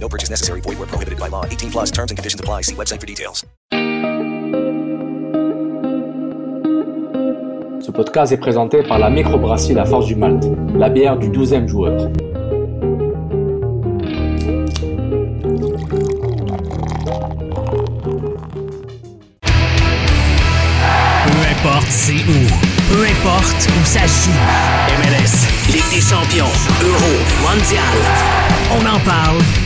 No purchase necessary. Void where prohibited by law. 18 plus terms and conditions apply. See website for details. Ce podcast est présenté par la microbrasserie La Force du Malte, la bière du 12e joueur. Peu importe c'est où, peu importe où ça joue. MLS, Ligue des champions, Euro, Mondial. On en parle.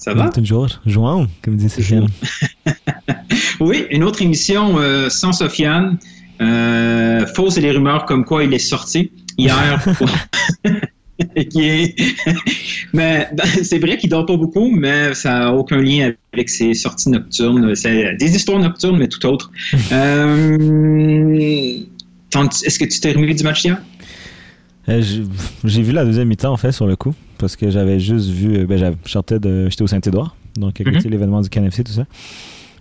Ça va? Toujours. João, comme dit Sofiane. Oui, une autre émission euh, sans Sofiane. Euh, fausses et les rumeurs comme quoi il est sorti hier. Est... mais ben, c'est vrai qu'il dort pas beaucoup, mais ça n'a aucun lien avec ses sorties nocturnes. C'est des histoires nocturnes, mais tout autre. Euh, Est-ce que tu t'es remis du match hier? Euh, J'ai vu la deuxième mi-temps, en fait, sur le coup, parce que j'avais juste vu. euh, Ben, j'avais- je sortais de- J'étais au Saint-Édouard, donc écouter Mhm. l'événement du KNFC, tout ça.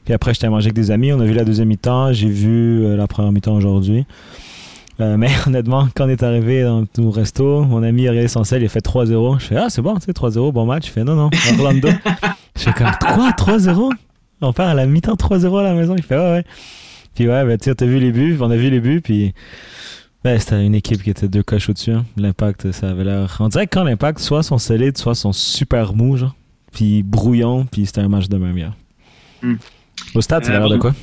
Puis après, j'étais à manger avec des amis. On a vu la deuxième mi-temps. J'ai vu euh, la première mi-temps aujourd'hui. Euh, mais honnêtement, quand on est arrivé dans, au resto, mon ami a regardé son sel, il a fait 3-0. Je fais Ah, c'est bon, tu sais, 3-0, bon match. Il fait Non, non, Orlando. je fais comme Quoi, 3-0 On part à la mi-temps 3-0 à la maison. Il fait Ouais, ouais. Puis ouais, ben, tu t'as vu les buts, on a vu les buts, puis. Ben, c'était une équipe qui était deux coches au-dessus. hein. L'impact, ça avait l'air. On dirait que quand l'impact, soit sont solides, soit sont super mous, genre. Puis brouillons, puis c'était un match de même hier. Hmm. Au stade, ça Euh, l'air de bon. quoi?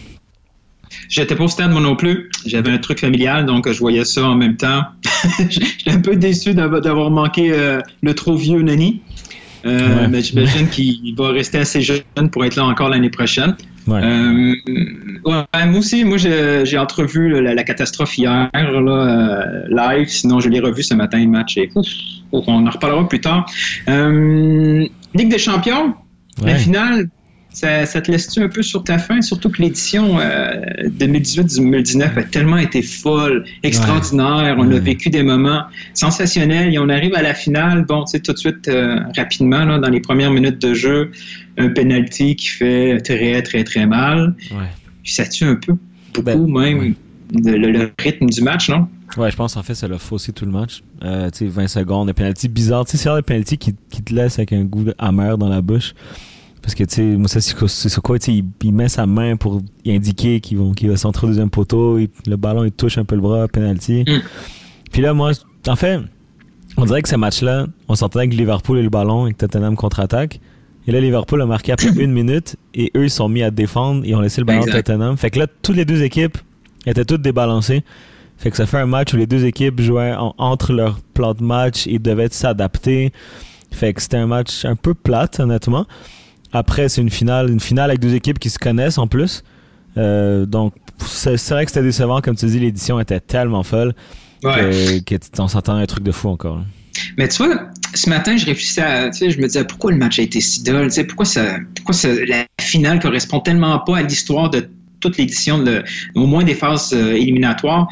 J'étais pas au stade moi non plus. J'avais un truc familial, donc je voyais ça en même temps. J'étais un peu déçu d'avoir d'avoir manqué euh, le trop vieux Nani. Euh, Ouais. Mais j'imagine qu'il va rester assez jeune pour être là encore l'année prochaine. Ouais. Euh, ouais, moi aussi, moi j'ai entrevu là, la, la catastrophe hier là, euh, live, sinon je l'ai revu ce matin le match et on en reparlera plus tard. Euh, Ligue des champions, la finale, ça, ça te laisse-tu un peu sur ta faim, surtout que l'édition euh, 2018-2019 a tellement été folle, extraordinaire, on a vécu des moments sensationnels et on arrive à la finale, bon, tu sais, tout de suite, euh, rapidement, là, dans les premières minutes de jeu, un penalty qui fait très, très, très mal. Ouais. Puis ça tue un peu, beaucoup Ben, même, ouais. de- le, le rythme du match, non? Ouais, je pense en fait ça l'a faussé tout le match. Euh, tu sais, 20 secondes, un penalty bizarre. Tu sais, c'est un penalty qui, qui te laisse avec un goût amer dans la bouche. Parce que, tu sais, tu sais, il, il met sa main pour indiquer qu'il va, qu'il va centrer au deuxième poteau. il- le ballon, il touche un peu le bras, penalty. Mm. Puis là, moi, en fait, on dirait que ce match-là, on s'entendait que Liverpool et le ballon et que Tottenham contre-attaque. Et là, Liverpool a marqué après une minute et eux, ils sont mis à défendre et ont laissé le ballon à Tottenham. Fait que là, toutes les deux équipes étaient toutes débalancées. Fait que ça fait un match où les deux équipes jouaient en- entre leur plan de match et devaient s'adapter. Fait que c'était un match un peu plate, honnêtement. Après, c'est une finale, une finale avec deux équipes qui se connaissent en plus. Euh, donc, c'est vrai que c'était décevant, comme tu dis, l'édition était tellement folle que, que on s'entend un truc de fou encore. Mais tu vois, ce matin, je réfléchissais à, tu sais, je me disais pourquoi le match a été si dull, tu sais, pourquoi ça, pourquoi ça- la finale correspond tellement pas à l'histoire de toute l'édition, au moins des phases euh, éliminatoires?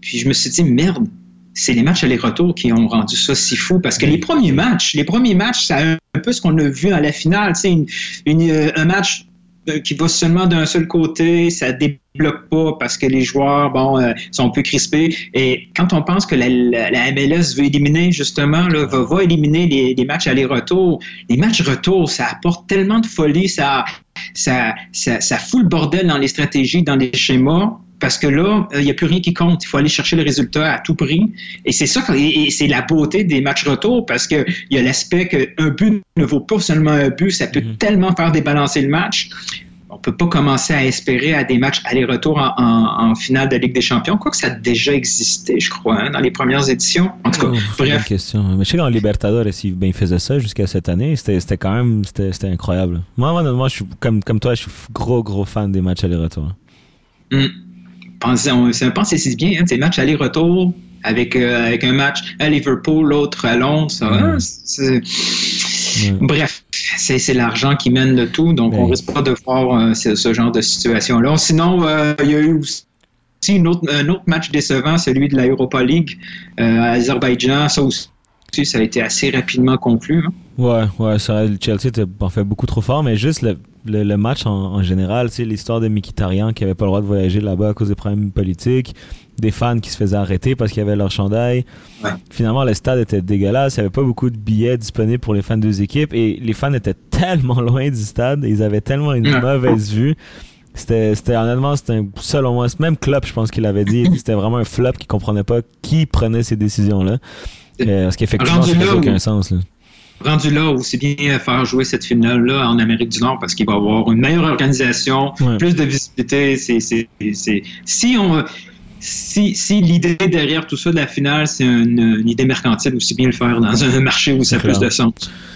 Puis je me suis dit merde, c'est les matchs aller-retour qui ont rendu ça si fou parce que les premiers matchs, les premiers matchs, c'est un peu ce qu'on a vu à la finale, sais, une- une, euh, un match euh, qui va seulement d'un seul côté, ça débloque pas parce que les joueurs, bon, euh, sont un peu crispés. Et quand on pense que la, la- la MLS veut éliminer, justement, là, va, va éliminer les, les matchs aller-retour, les matchs retour, ça apporte tellement de folie, ça, ça, ça, ça fout le bordel dans les stratégies, dans les schémas. Parce que là, il n'y a plus rien qui compte. Il faut aller chercher le résultat à tout prix. Et c'est ça, et, c'est la beauté des matchs retour parce qu'il y a l'aspect qu'un but ne vaut pas seulement un but, ça peut tellement faire débalancer le match. On peut pas commencer à espérer à des matchs aller-retour en, en- en finale de Ligue des Champions, quoique ça a déjà existé, je crois, hein, dans les premières éditions. En tout cas, Oh, bref. question. Mais je sais qu'en Libertadores, ils, ben, ils faisaient ça jusqu'à cette année. C'était quand même c'était incroyable. Moi, honnêtement, je suis comme, comme toi, je suis gros, gros fan des matchs aller-retour. Hmm. C'est- pensez si bien, hein, ces matchs aller-retour avec, euh, avec un match à Liverpool, l'autre à Londres. ça, hein, c'est- Ouais. Bref, c'est c'est l'argent qui mène le tout, donc on Ouais. risque pas de voir euh, ce, ce genre de situation-là. Sinon, euh, il y a eu aussi une autre- un autre match décevant, celui de la Europa League à Azerbaïdjan. Ça aussi, ça a été assez rapidement conclu. hein. Ouais, ouais, c'est le Chelsea était en fait beaucoup trop fort, mais juste le, le, le match en, en général, sais, l'histoire de Mkhitaryan qui avait pas le droit de voyager là-bas à cause des problèmes politiques, des fans qui se faisaient arrêter parce qu'il y avait leur chandail. Ouais. Finalement, le stade était dégueulasse, il y avait pas beaucoup de billets disponibles pour les fans des deux équipes et les fans étaient tellement loin du stade, ils avaient tellement une Ouais. mauvaise vue. C'était, c'était honnêtement, c'était un, selon moi, même Klopp, je pense qu'il avait dit, c'était vraiment un flop qui comprenait pas qui prenait ces décisions-là. Euh, parce qu'effectivement, ça faisait aucun sens. Là. Rendu là, aussi bien faire jouer cette finale-là en Amérique du Nord parce qu'il va y avoir une meilleure organisation, Ouais. plus de visibilité. C'est, c'est, c'est- si on, si, si l'idée derrière tout ça de la finale, c'est une, une idée mercantile, aussi bien le faire dans un marché où ça a plus de sens.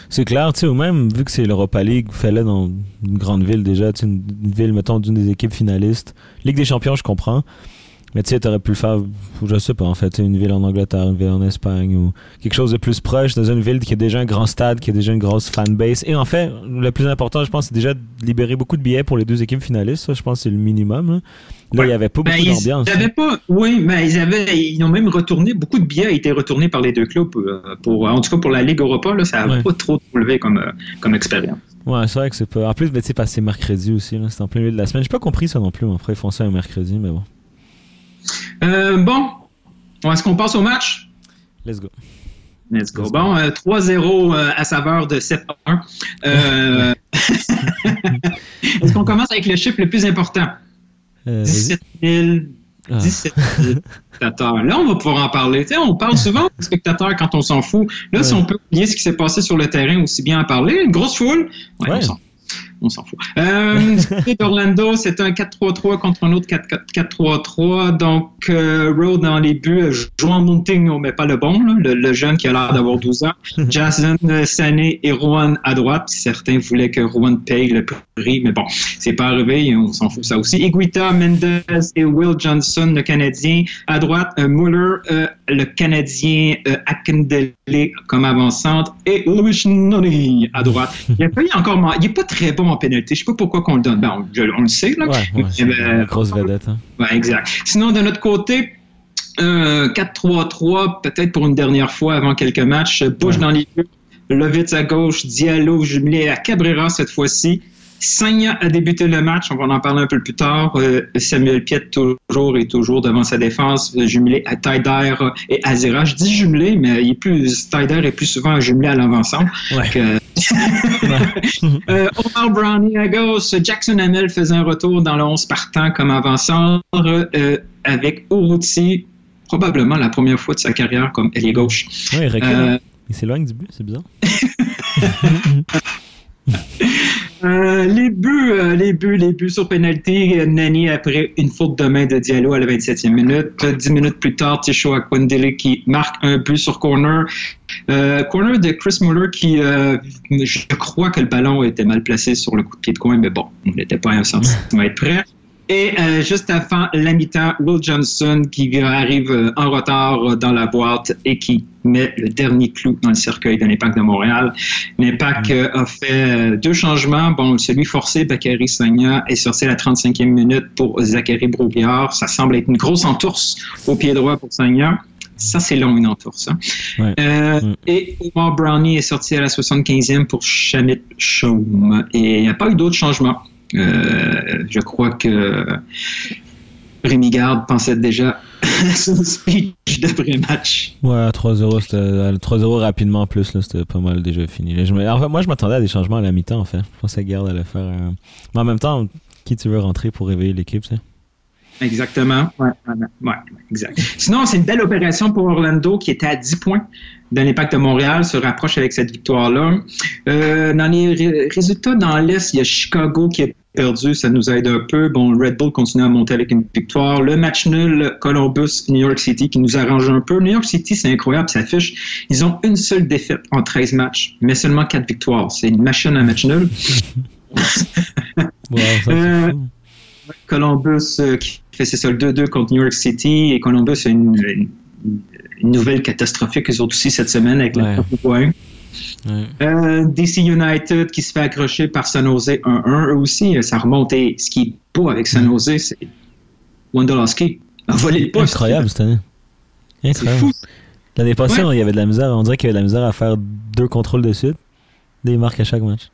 C'est clair, tu sais, ou même vu que c'est l'Europa League, fais-le dans une grande ville déjà, tu sais, une, une ville, mettons, d'une des équipes finalistes. Ligue des champions, je comprends. Mais tu sais, t'aurais pu le faire, je sais pas, en fait, une ville en Angleterre, une ville en Espagne, ou quelque chose de plus proche, dans une ville qui a déjà un grand stade, qui a déjà une grosse fanbase. Et en fait, le plus important, je pense, c'est déjà de libérer beaucoup de billets pour les deux équipes finalistes. Ça, je pense, que c'est le minimum. Là, Là, il y avait pas Ben, beaucoup d'ambiance. avaient pas, oui, mais ils avaient, ils ont même retourné, beaucoup de billets ont été retournés par les deux clubs euh, pour, en tout cas pour la Ligue Europa, là, ça n'a Ouais. pas trop relevé comme, euh, comme expérience. Ouais, c'est vrai que c'est pas. En plus, ben, tu sais, c'est mercredi aussi, là. C'est en plein milieu de la semaine. J'ai pas compris ça non plus, mais après, ils font ça un mercredi, mais bon. Euh, bon, est-ce qu'on passe au match? Let's go. Let's go. Bon, euh, 3-0 euh, à saveur de 7-1. Euh, Est-ce qu'on commence avec le chiffre le plus important? Euh, vas-y. 17 000, Ah. 17 000 spectateurs. Là, on va pouvoir en parler. On parle souvent aux spectateurs quand on s'en fout. Là, si on peut oublier ce qui s'est passé sur le terrain, aussi bien en parler. Une grosse foule. Ouais, Ouais. On s'en fout. Euh, d'Orlando, c'est un 4-3-3 contre un autre 4-4-3-3. Donc, euh, Road dans les buts, euh, Joan Montigno, mais pas le bon, là, le, le jeune qui a l'air d'avoir 12 ans. Jason Sané et Juan à droite. Certains voulaient que Juan paye le prix, mais bon, c'est pas arrivé, on s'en fout ça aussi. Iguita, Mendez et Will Johnson, le Canadien. À droite, euh, Muller, euh, le Canadien Akindele comme avant-centre et Louis Noni à droite. Il a pas encore man- il est pas très bon en pénalité. Je sais pas pourquoi qu'on le donne. Ben, on, je- on le sait, là. Ouais, ouais, c'est ben, une grosse vedette. Hein. Exact. Sinon, de notre côté, euh, 4-3-3, peut-être pour une dernière fois avant quelques matchs. Bush Ouais. dans les buts, Lovitz à gauche, Diallo jumelé à Cabrera cette fois-ci. Sagna a débuté le match, on va en parler un peu plus tard. Euh, Samuel Piet toujours et toujours devant sa défense, jumelé à Taider et Azera. Je dis jumelé, mais il est plus, Taider est plus souvent jumelé à l'avant-centre Ouais. euh, Omar Brownie à gauche, Jackson Hamel faisait un retour dans le 11 partant comme avant-centre euh, avec Urruti, probablement la première fois de sa carrière comme ailier gauche. Il recule. Euh, hein. Il s'éloigne du but, c'est bizarre. Euh, les buts, euh, les buts, les buts sur pénalty. euh, Nani après une faute de main de Diallo à la 27e minute. Euh, Dix minutes plus tard, Tisho Akwendele qui marque un but sur corner. Corner de Chris Muller qui, je crois que le ballon était mal placé sur le coup de pied de coin, mais bon, on n'était pas à un centimètre près. Et euh, juste avant la mi-temps, Will Johnson qui arrive euh, en retard euh, dans la boîte et qui met le dernier clou dans le cercueil de l'Impact de Montréal. L'Impact euh, a fait deux changements. Bon, celui forcé, Bakary Sagna, est sorti à la 35e minute pour Zachary Brouillard. Ça semble être une grosse entourse au pied droit pour Sagna. Ça, c'est long, une entourse. Hein? Ouais. Euh, Mm. Et Omar Brownie est sorti à la 75e pour Shamit Chaum. Et il n'y a pas eu d'autres changements. Euh, je crois que Rémi Garde pensait déjà à son speech d'après-match. Ouais, 3-0, c'était 3-0 rapidement en plus, c'était pas mal déjà fini. Là, je me- en fait, moi, je m'attendais à des changements à la mi-temps, en fait. Je pensais que Garde allait faire. Mais en même temps, qui tu veux rentrer pour réveiller l'équipe? Exactement. Ouais, ouais, ouais, ouais, exact. Sinon, c'est une belle opération pour Orlando qui était à 10 points de l'impact de Montréal, se rapproche avec cette victoire-là. Euh, dans les ré- résultats dans l'Est, il y a Chicago qui a perdu, ça nous aide un peu. Bon, Red Bull continue à monter avec une victoire. Le match nul, Columbus, New York City qui nous arrange un peu. New York City, c'est incroyable, ça affiche. Ils ont une seule défaite en 13 matchs, mais seulement 4 victoires. C'est une machine à match nul. Ça, Euh. Columbus euh, qui fait ses sols 2-2 contre New York City et Columbus a une, une- une nouvelle catastrophique eux autres aussi cette semaine avec Ouais. le 3 points. Ouais. Euh, DC United qui se fait accrocher par San Jose 1-1 eux aussi, euh, ça remonte et ce qui est beau avec San Jose c'est Wondolowski a volé le poste. Incroyable cette année. C'est Incroyable. fou. L'année passée, Ouais. il y avait de la misère. On dirait qu'il y avait de la misère à faire deux contrôles de suite. Des marques à chaque match.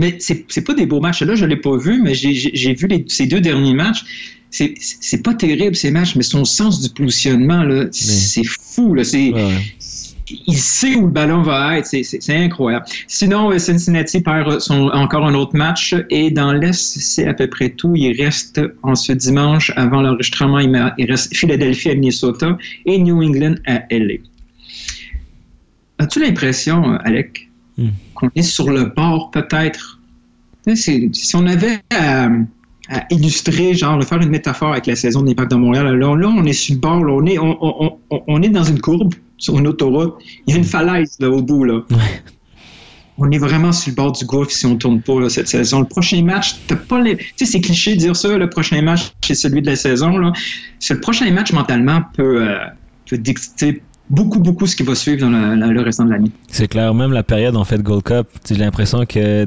Mais c'est pas des beaux matchs. Là, je l'ai pas vu, mais j'ai- vu les- ces deux derniers matchs. C'est- pas terrible ces matchs, mais son sens du positionnement, là, c'est fou. Là, Ouais, il sait où le ballon va être. C'est- incroyable. Sinon, euh, Cincinnati perd son, encore un autre match. Et dans l'Est, c'est à peu près tout. Il reste en ce dimanche, avant l'enregistrement, il reste Philadelphie à Minnesota et New England à LA. As-tu l'impression, euh, Alec, Hmm. Qu'on est sur le bord peut-être? Si on avait à, à illustrer, genre, faire une métaphore avec la saison de l'Impact de Montréal, là, là, on est sur le bord, là, on, est, on, on- on- on est dans une courbe sur une autoroute. Il y a une falaise là, au bout. Là. On est vraiment sur le bord du gouffre si on tourne pas là, cette saison. Le prochain match, t'as pas les... Tu sais, c'est cliché de dire ça, le prochain match, c'est celui de la saison. Là. Le prochain match, mentalement, peut, euh, peut dicter beaucoup, beaucoup ce qui va suivre dans le restant de l'année. C'est clair, même la période en fait Gold Cup, j'ai l'impression que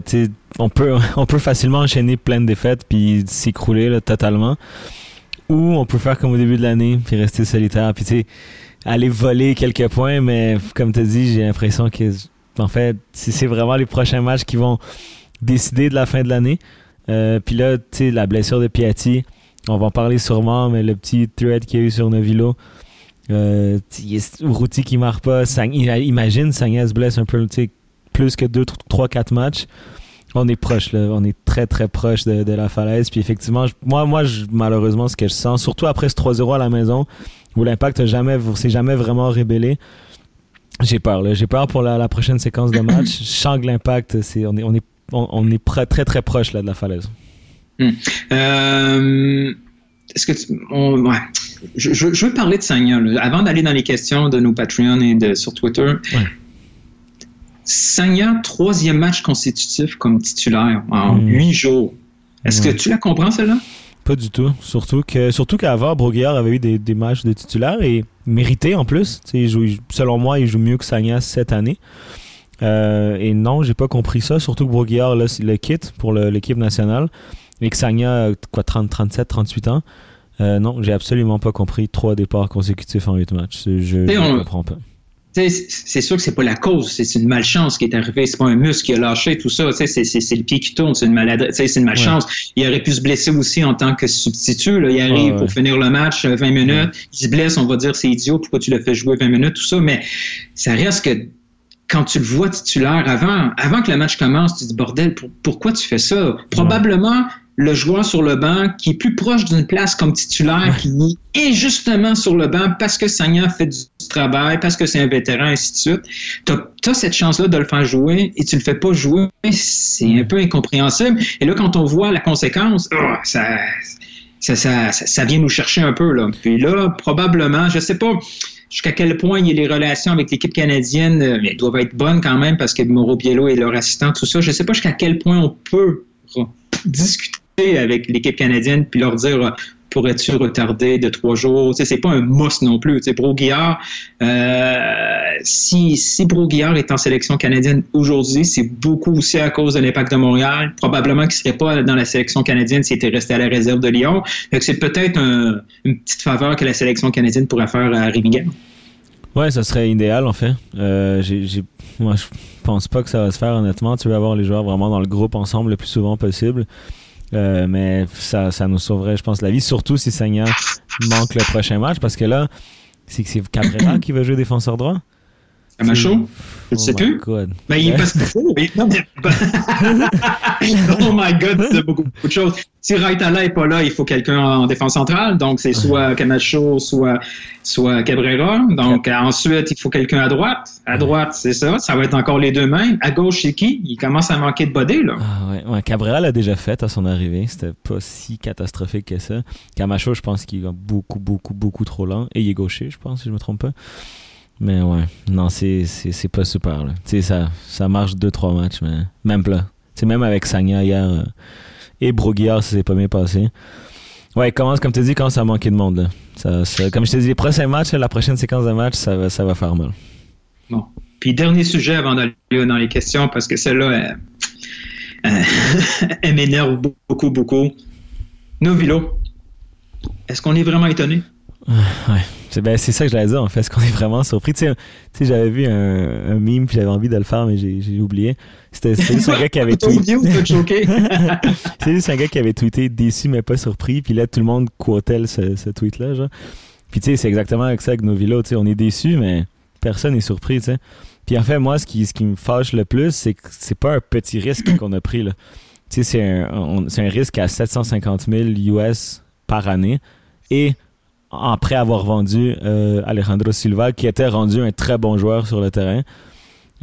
on peut on peut facilement enchaîner plein de défaites puis s'écrouler totalement. Ou on peut faire comme au début de l'année puis rester solitaire puis aller voler quelques points mais comme tu dit, j'ai l'impression que en fait, c'est vraiment les prochains matchs qui vont décider de la fin de l'année. Euh, puis là, tu sais la blessure de Piatti, on va en parler sûrement mais le petit thread qu'il y a eu sur Novilo euh, il y a Routi qui marque pas. Sang- imagine, Sagna se blesse un peu, plus que 2, 3, 4 matchs. On est proche, là. On est très, très proche de, de la falaise. Puis effectivement, je- moi, moi je- malheureusement, ce que je sens, surtout après ce 3-0 à la maison, où l'impact jamais, s'est jamais vraiment rébellé, j'ai peur, là. J'ai peur pour la, la prochaine séquence de match. Je sens que l'impact, c'est, on est, on est, on, est pre- très, très proche, là, de la falaise. Euh, Est-ce que tu, on- ouais. Je, je- je veux parler de Sagna. là. Avant d'aller dans les questions de nos Patreons et de, sur Twitter, Ouais. Sagna, troisième match constitutif comme titulaire en Mm. huit jours. Est-ce Ouais. que tu la comprends, celle-là? Pas du tout. Surtout que surtout qu'avant, Broguillard avait eu des, des matchs de titulaire et mérité en plus. Il joue- selon moi, il joue mieux que Sagna cette année. Euh, et non, j'ai pas compris ça. Surtout que Broguillard là, le quitte pour l'équipe nationale et que Sagna a quoi, 30, 37, 38 ans. Euh, non, j'ai absolument pas compris trois départs consécutifs en 8 matchs. Je ne comprends pas. C'est sûr que c'est pas la cause, c'est une malchance qui est arrivée, c'est pas un muscle qui a lâché, tout ça. C'est le pied qui tourne, c'est une maladresse, c'est une malchance. Il aurait pu se blesser aussi en tant que substitut. Là. Il arrive Ouais, ouais. pour finir le match euh, 20 minutes, il se blesse, on va dire c'est idiot, pourquoi tu l'as fait jouer 20 minutes, tout ça. Mais ça reste que quand tu le vois titulaire avant, avant que le match commence, tu te dis bordel, pour- pourquoi tu fais ça? Probablement le joueur sur le banc qui est plus proche d'une place comme titulaire, qui est justement sur le banc parce que Sagna fait du travail, parce que c'est un vétéran, ainsi de suite. Tu as, cette chance-là de le faire jouer et tu le fais pas jouer, c'est un peu incompréhensible. Et là, quand on voit la conséquence, oh, ça, ça, ça, ça, vient nous chercher un peu. Là. Puis là, probablement, je sais pas jusqu'à quel point il y a les relations avec l'équipe canadienne, euh, mais elles doivent être bonnes quand même parce que Mauro Biello est leur assistant, tout ça. Je sais pas jusqu'à quel point on peut discuter avec l'équipe canadienne puis leur dire pourrais-tu retarder de trois jours? Sais, c'est pas un must non plus. Broguillard, euh, si, si Broguillard est en sélection canadienne aujourd'hui, c'est beaucoup aussi à cause de l'impact de Montréal. Probablement qu'il serait pas dans la sélection canadienne s'il était resté à la réserve de Lyon. C'est peut-être un- une petite faveur que la sélection canadienne pourrait faire à Rivière. Ouais, ça serait idéal en fait. Euh, moi, je pense pas que ça va se faire honnêtement. Tu veux avoir les joueurs vraiment dans le groupe ensemble le plus souvent possible. Euh, mais ça, ça nous sauverait, je pense, la vie, surtout si Sagna manque le prochain match, parce que là, c'est Cabrera qui va jouer défenseur droit. Camacho? Je ne sais Oh plus. my God. Ben, il est Ouais. pas ce qu'il faut. mais- non, mais- oh my God, c'est beaucoup, beaucoup de choses. Si Raitala n'est pas là, il faut quelqu'un en défense centrale. Donc, c'est soit Camacho, soit, soit Cabrera. Donc, ensuite, il faut quelqu'un à droite. À droite, c'est ça. Ça va être encore les deux mêmes. À gauche, c'est qui? Il commence à manquer de body, là. Ah ouais, ouais, Cabrera l'a déjà fait à son arrivée. C'était pas si catastrophique que ça. Camacho, je pense qu'il va beaucoup, beaucoup, beaucoup trop lent. Et il est gaucher, je pense, si je me trompe pas. Mais ouais, non, c'est, c'est, pas super. Là. Ça, ça marche 2-3 matchs, mais même là. Même avec Sagna hier euh, et Broguillard, ça s'est pas bien passé. Ouais, commence, comme tu dis, commence à manquer de monde. Ça, ça- comme je te dis, les prochains matchs, la prochaine séquence de match, ça va, ça va faire mal. Bon. Puis, dernier sujet avant d'aller dans les questions, parce que celle-là, elle, euh, elle m'énerve beaucoup, beaucoup. Novilo. Est-ce qu'on est vraiment étonné? Ouais, c'est ben, c'est ça que je dire en fait. Est-ce qu'on est vraiment surpris? Tu sais, j'avais vu un, un puis j'avais envie de le faire, mais j'ai oublié. C'était juste un gars qui avait tweeté. C'est juste un gars qui avait tweeté déçu mais pas surpris. Puis là, tout le monde quotait ce, ce tweet-là. genre. Puis tu sais, c'est exactement avec ça avec nos villas. Tu sais, on est déçu, mais personne n'est surpris. Tu sais. Puis en fait, moi, ce qui, ce qui me fâche le plus, c'est que c'est pas un petit risque qu'on a pris. là. Tu sais, c'est un, un risque à 750 000 US par année. Et après avoir vendu euh, Alejandro Silva, qui était rendu un très bon joueur sur le terrain.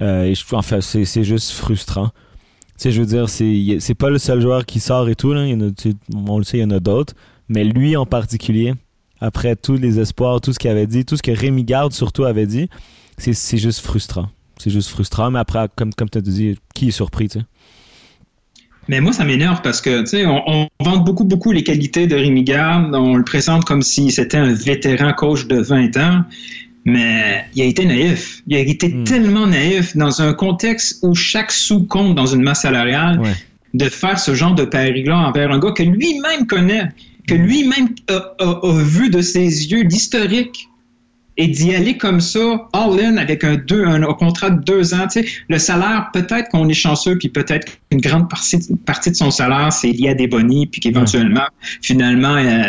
Euh, et je, en fait, c'est juste frustrant. Tu je veux c'est c'est pas le seul joueur qui sort et tout. Il y en a, on le sait, il y en a d'autres. Mais lui en particulier, après tous les espoirs, tout ce qu'il avait dit, tout ce que Rémi Garde surtout avait dit, c'est c'est juste frustrant. C'est juste frustrant. Mais après, comme, comme tu as dit, qui est surpris, tu sais? Mais moi, ça m'énerve parce que, tu sais, on, on vante beaucoup, beaucoup les qualités de Rémi Garde. On le présente comme si c'était un vétéran coach de 20 ans. Mais il a été naïf. Il a été Hmm. tellement naïf dans un contexte où chaque sou compte dans une masse salariale Ouais. de faire ce genre de pari-là envers un gars que lui-même connaît, que lui-même a, a- a vu de ses yeux l'historique et d'y aller comme ça, all-in, avec un, deux, un, un contrat de deux ans. Tu sais, le salaire, peut-être qu'on est chanceux, puis peut-être qu'une grande partie, partie de son salaire, c'est lié à des bonnies, puis qu'éventuellement, finalement, euh,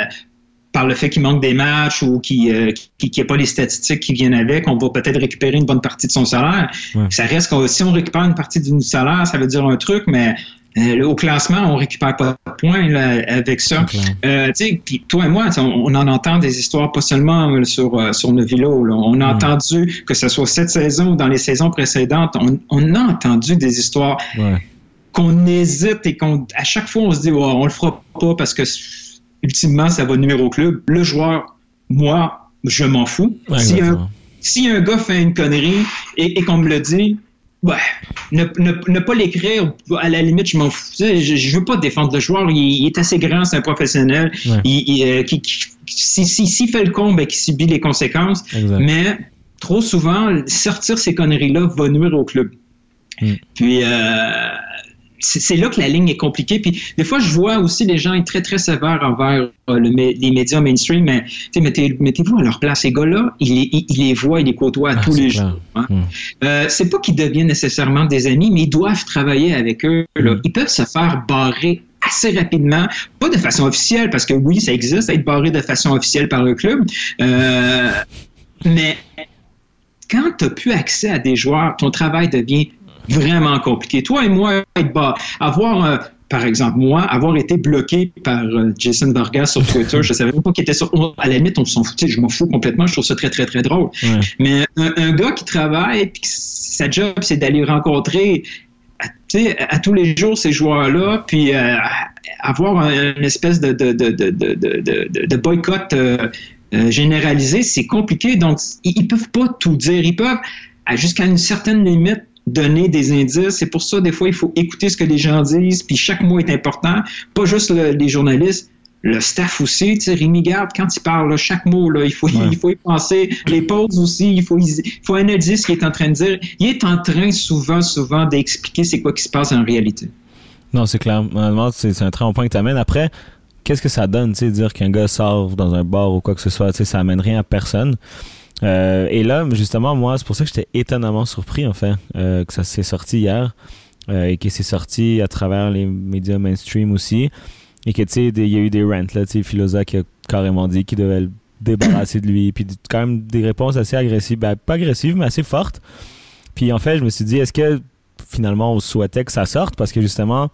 par le fait qu'il manque des matchs ou qu'il euh, qu'il- qu'il n'y a pas les statistiques qui viennent avec, on va peut-être récupérer une bonne partie de son salaire. Ouais. Ça reste que si on récupère une partie du salaire, ça veut dire un truc, mais euh, au classement, on récupère pas de points là, avec ça. Clair. Euh, tu sais, puis toi et moi, on, on en entend des histoires pas seulement euh, sur euh, sur Novilo. là. On a Mm. entendu que ce soit cette saison ou dans les saisons précédentes, on, on a entendu des histoires Ouais. qu'on hésite et qu'on à chaque fois on se dit Ouais, on le fera pas parce que ultimement ça va nuire au club. Le joueur, moi, je m'en fous. Ouais, si, un, si un gars fait une connerie et, et qu'on me le dit, ouais, ne, ne, ne pas l'écrire, à la limite, je m'en fous. Tu sais, Je, je veux pas défendre le joueur. Il, il est assez grand, c'est un professionnel. Ouais. Il, il, euh, qui, qui- si, si, s'il fait le con, ben, qui subit les conséquences. Exact. Mais trop souvent, sortir ces conneries-là va nuire au club. Mm. Puis euh, c'est là que la ligne est compliquée. Puis des fois, je vois aussi les gens être très, très sévères envers euh, le les médias mainstream, mais mettez, mettez-vous à leur place. Ces gars-là, ils, les- ils, ils les voient, ils les côtoient à Ah, tous les clair. jours. hein. Mm. Euh, c'est pas qu'ils deviennent nécessairement des amis, mais ils doivent travailler avec eux. là. Mm. Ils peuvent se faire barrer assez rapidement, pas de façon officielle, parce que oui, ça existe, être barré de façon officielle par le club, euh, mais quand tu n'as plus accès à des joueurs, ton travail devient vraiment compliqué. Toi et moi, avoir, euh, par exemple, moi, avoir été bloqué par euh, Jason Vargas sur Twitter, je savais même pas qu'il était sur. À la limite, on s'en foutait, je m'en fous complètement, je trouve ça très, très, très drôle. Ouais. Mais un, un gars qui travaille, puis sa job, c'est d'aller rencontrer à, à tous les jours ces joueurs-là, puis euh, avoir un- une espèce de, de, de, de, de, de, de- de boycott euh, euh, généralisé, c'est compliqué. Donc, ils, ils peuvent pas tout dire. Ils peuvent, jusqu'à une certaine limite, donner des indices. C'est pour ça, des fois, il faut écouter ce que les gens disent, puis chaque mot est important. Pas juste le- les journalistes, le staff aussi. Tu sais, Rémi Garde, quand il parle, là, chaque mot, là, il, faut, Ouais. il faut y penser. Les pauses aussi, il faut, il faut analyser ce qu'il est en train de dire. Il est en train, souvent, souvent, d'expliquer c'est quoi qui se passe en réalité. Non, c'est clair. Honnêtement, c'est c'est un très bon point que tu amènes. Après, qu'est-ce que ça donne, tu sais, dire qu'un gars sort dans un bar ou quoi que ce soit, tu sais, ça amène rien à personne. Euh, et là, justement, moi, c'est pour ça que j'étais étonnamment surpris, en fait, euh, que ça s'est sorti hier euh, et que c'est sorti à travers les médias mainstream aussi. Et que, tu sais, il y a eu des rants, là, tu sais, Philosa qui a carrément dit qu'il devait le débarrasser de lui. Puis quand même des réponses assez agressives. Ben, pas agressives, mais assez fortes. Puis en fait, je me suis dit, est-ce que finalement on souhaitait que ça sorte? Parce que justement,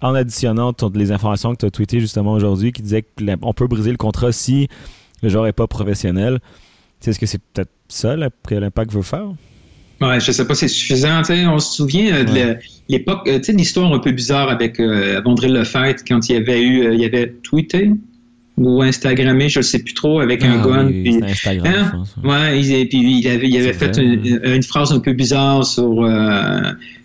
en additionnant toutes les informations que tu as tweetées justement aujourd'hui qui disaient qu'on peut briser le contrat si le joueur n'est pas professionnel. Est-ce que c'est peut-être ça là, que l'impact veut faire? Ouais, je sais pas, c'est suffisant. on se souvient euh, de Ouais. l'époque, euh, tu sais, l'histoire un peu bizarre avec euh, André Lefebvre quand il y avait eu, euh, il y avait tweeté ou Instagrammé, je ne sais plus trop, avec un Ah gun. oui, puis- Instagram, Hein? je pense. Ouais, il, et puis il avait, il avait fait une, une phrase un peu bizarre sur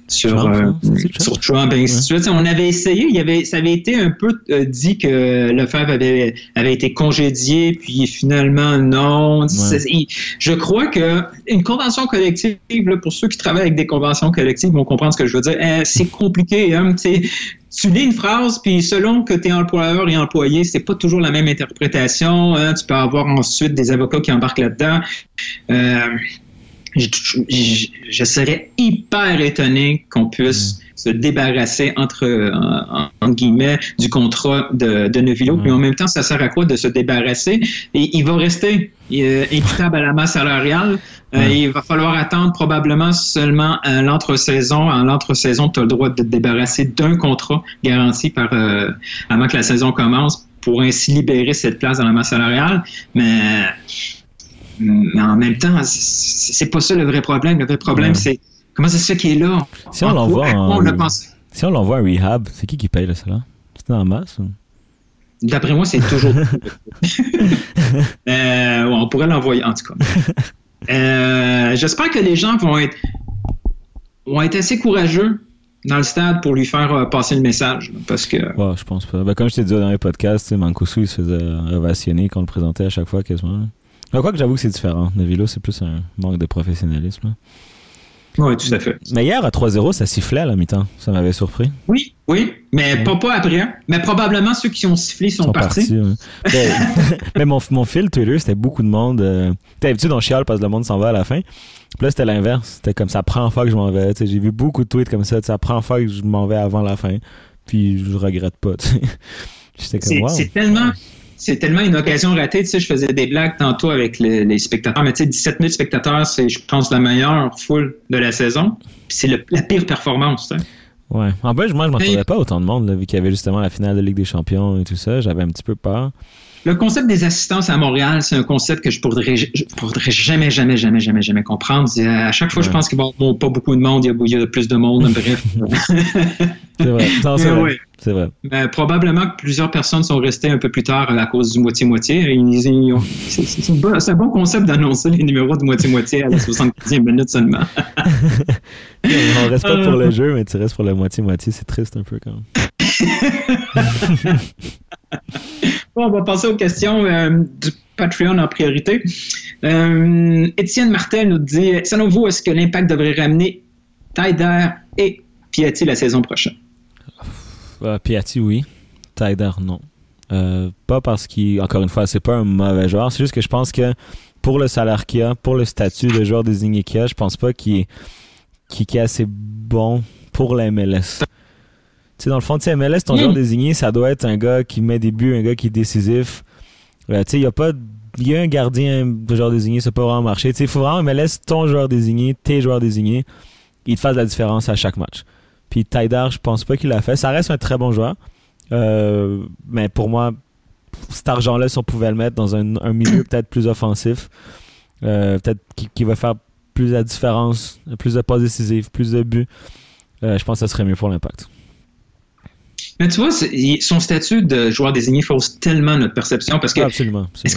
sur Trump, euh? C'est-tu Trump? sur Trump. et ainsi de suite. On avait essayé, il y avait, ça avait été un peu euh, dit que Lefebvre avait avait été congédié, puis finalement non. Il- je crois que une convention collective, là, pour ceux qui travaillent avec des conventions collectives, vont comprendre ce que je veux dire. Euh, c'est compliqué, hein. tu lis une phrase, puis selon que tu es employeur et employé, c'est pas toujours la même interprétation. hein. Tu peux avoir ensuite des avocats qui embarquent là-dedans. Euh, je, je- je serais hyper étonné qu'on puisse se débarrasser entre, euh, en- guillemets du contrat de, de Neuvillot. Ouais. Puis en même temps, ça sert à quoi de se débarrasser? Et il va rester euh, à la masse salariale. Euh, Ouais. il va falloir attendre probablement seulement à l'entre-saison. À l'entre-saison, tu as le droit de te débarrasser d'un contrat garanti par euh, avant que la saison commence pour ainsi libérer cette place dans la masse salariale. Mais, mais en même temps, c'est pas ça le vrai problème. Le vrai problème, Ouais. c'est comment c'est ça qui est là? Si on En l'envoie en- l'a? Si on l'envoie en rehab, c'est qui qui paye là, cela? C'est en masse? ou? D'après moi, c'est toujours. Euh, on pourrait l'envoyer, en tout cas. Euh, J'espère que les gens vont être, vont être assez courageux dans le stade pour lui faire euh, passer le message. Parce que. Ouais, je pense pas. Ben, comme je t'ai dit dans les podcasts, Mancuso, il se faisait ovationner quand on le présentait à chaque fois quasiment. Ben, quoi que j'avoue que c'est différent. Nevilo, c'est plus un manque de professionnalisme. Oui, tout à fait. Mais hier, à 3-0, ça sifflait à la mi-temps. Ça m'avait surpris. Oui, oui, mais pas, pas après. Mais probablement ceux qui ont sifflé sont, partis. partis. ouais. Mais mon, mon fil Twitter, c'était beaucoup de monde. Euh, T'as d'habitude, on chiale parce que le monde s'en va à la fin. Puis là, c'était l'inverse. C'était comme ça, prend fois que je m'en vais. J'ai vu beaucoup de tweets comme ça. Ça prend fois que je m'en vais avant la fin. Puis je regrette pas. J'étais comme, wow. c'est tellement. C'est tellement une occasion ratée. Tu sais, je faisais des blagues tantôt avec le- les spectateurs, mais tu sais, 17 000 spectateurs, c'est, je pense, la meilleure foule de la saison. Puis c'est la pire performance. tu sais. Ouais. En plus, moi, je m'attendais pas autant de monde, là, vu qu'il y avait justement la finale de Ligue des Champions et tout ça. J'avais un petit peu peur. Le concept des assistances à Montréal, c'est un concept que je pourrais, je pourrais jamais, jamais, jamais, jamais, jamais comprendre. C'est, À chaque fois, je pense qu'il va avoir pas beaucoup de monde, il y a, il y a plus de monde, bref. C'est vrai. C'est vrai. ouais. C'est vrai. Mais probablement que plusieurs personnes sont restées un peu plus tard à cause du moitié-moitié. C'est un bon- bon concept d'annoncer les numéros de moitié-moitié à la 75e minute seulement. On reste pas pour Euh. le jeu, mais tu restes pour la moitié-moitié. C'est triste un peu quand même. Bon, on va passer aux questions euh, du Patreon en priorité. Euh, Étienne Martel nous dit Selon vous, est-ce que l'impact devrait ramener Taider et Piatti la saison prochaine? Euh, Piatti, oui. Tyder, non. Euh, pas parce qu'il, encore une fois, c'est pas un mauvais joueur. C'est juste que je pense que pour le salaire qu'il a, pour le statut de joueur désigné qu'il a, je pense pas qu'il- qu'il est assez bon pour la MLS. Sais, dans le fond, tu MLS, ton joueur désigné, ça doit être un gars qui met des buts, un gars qui est décisif. Euh, tu sais, il y a pas. Il y a un gardien de joueur désigné, ça peut vraiment marcher. Tu sais, il faut vraiment MLS, ton joueur désigné, tes joueurs désignés, ils te fassent la différence à chaque match. Puis Tydar, je pense pas qu'il l'a fait. Ça reste un très bon joueur. Euh, mais pour moi, cet argent-là, si on pouvait le mettre dans un, un milieu peut-être plus offensif, euh, peut-être qui, qui va faire plus la différence, plus de passes décisives, plus de buts, euh, je pense que ça serait mieux pour l'impact. Mais tu vois, son statut de joueur désigné fausse tellement notre perception parce que absolument. est-ce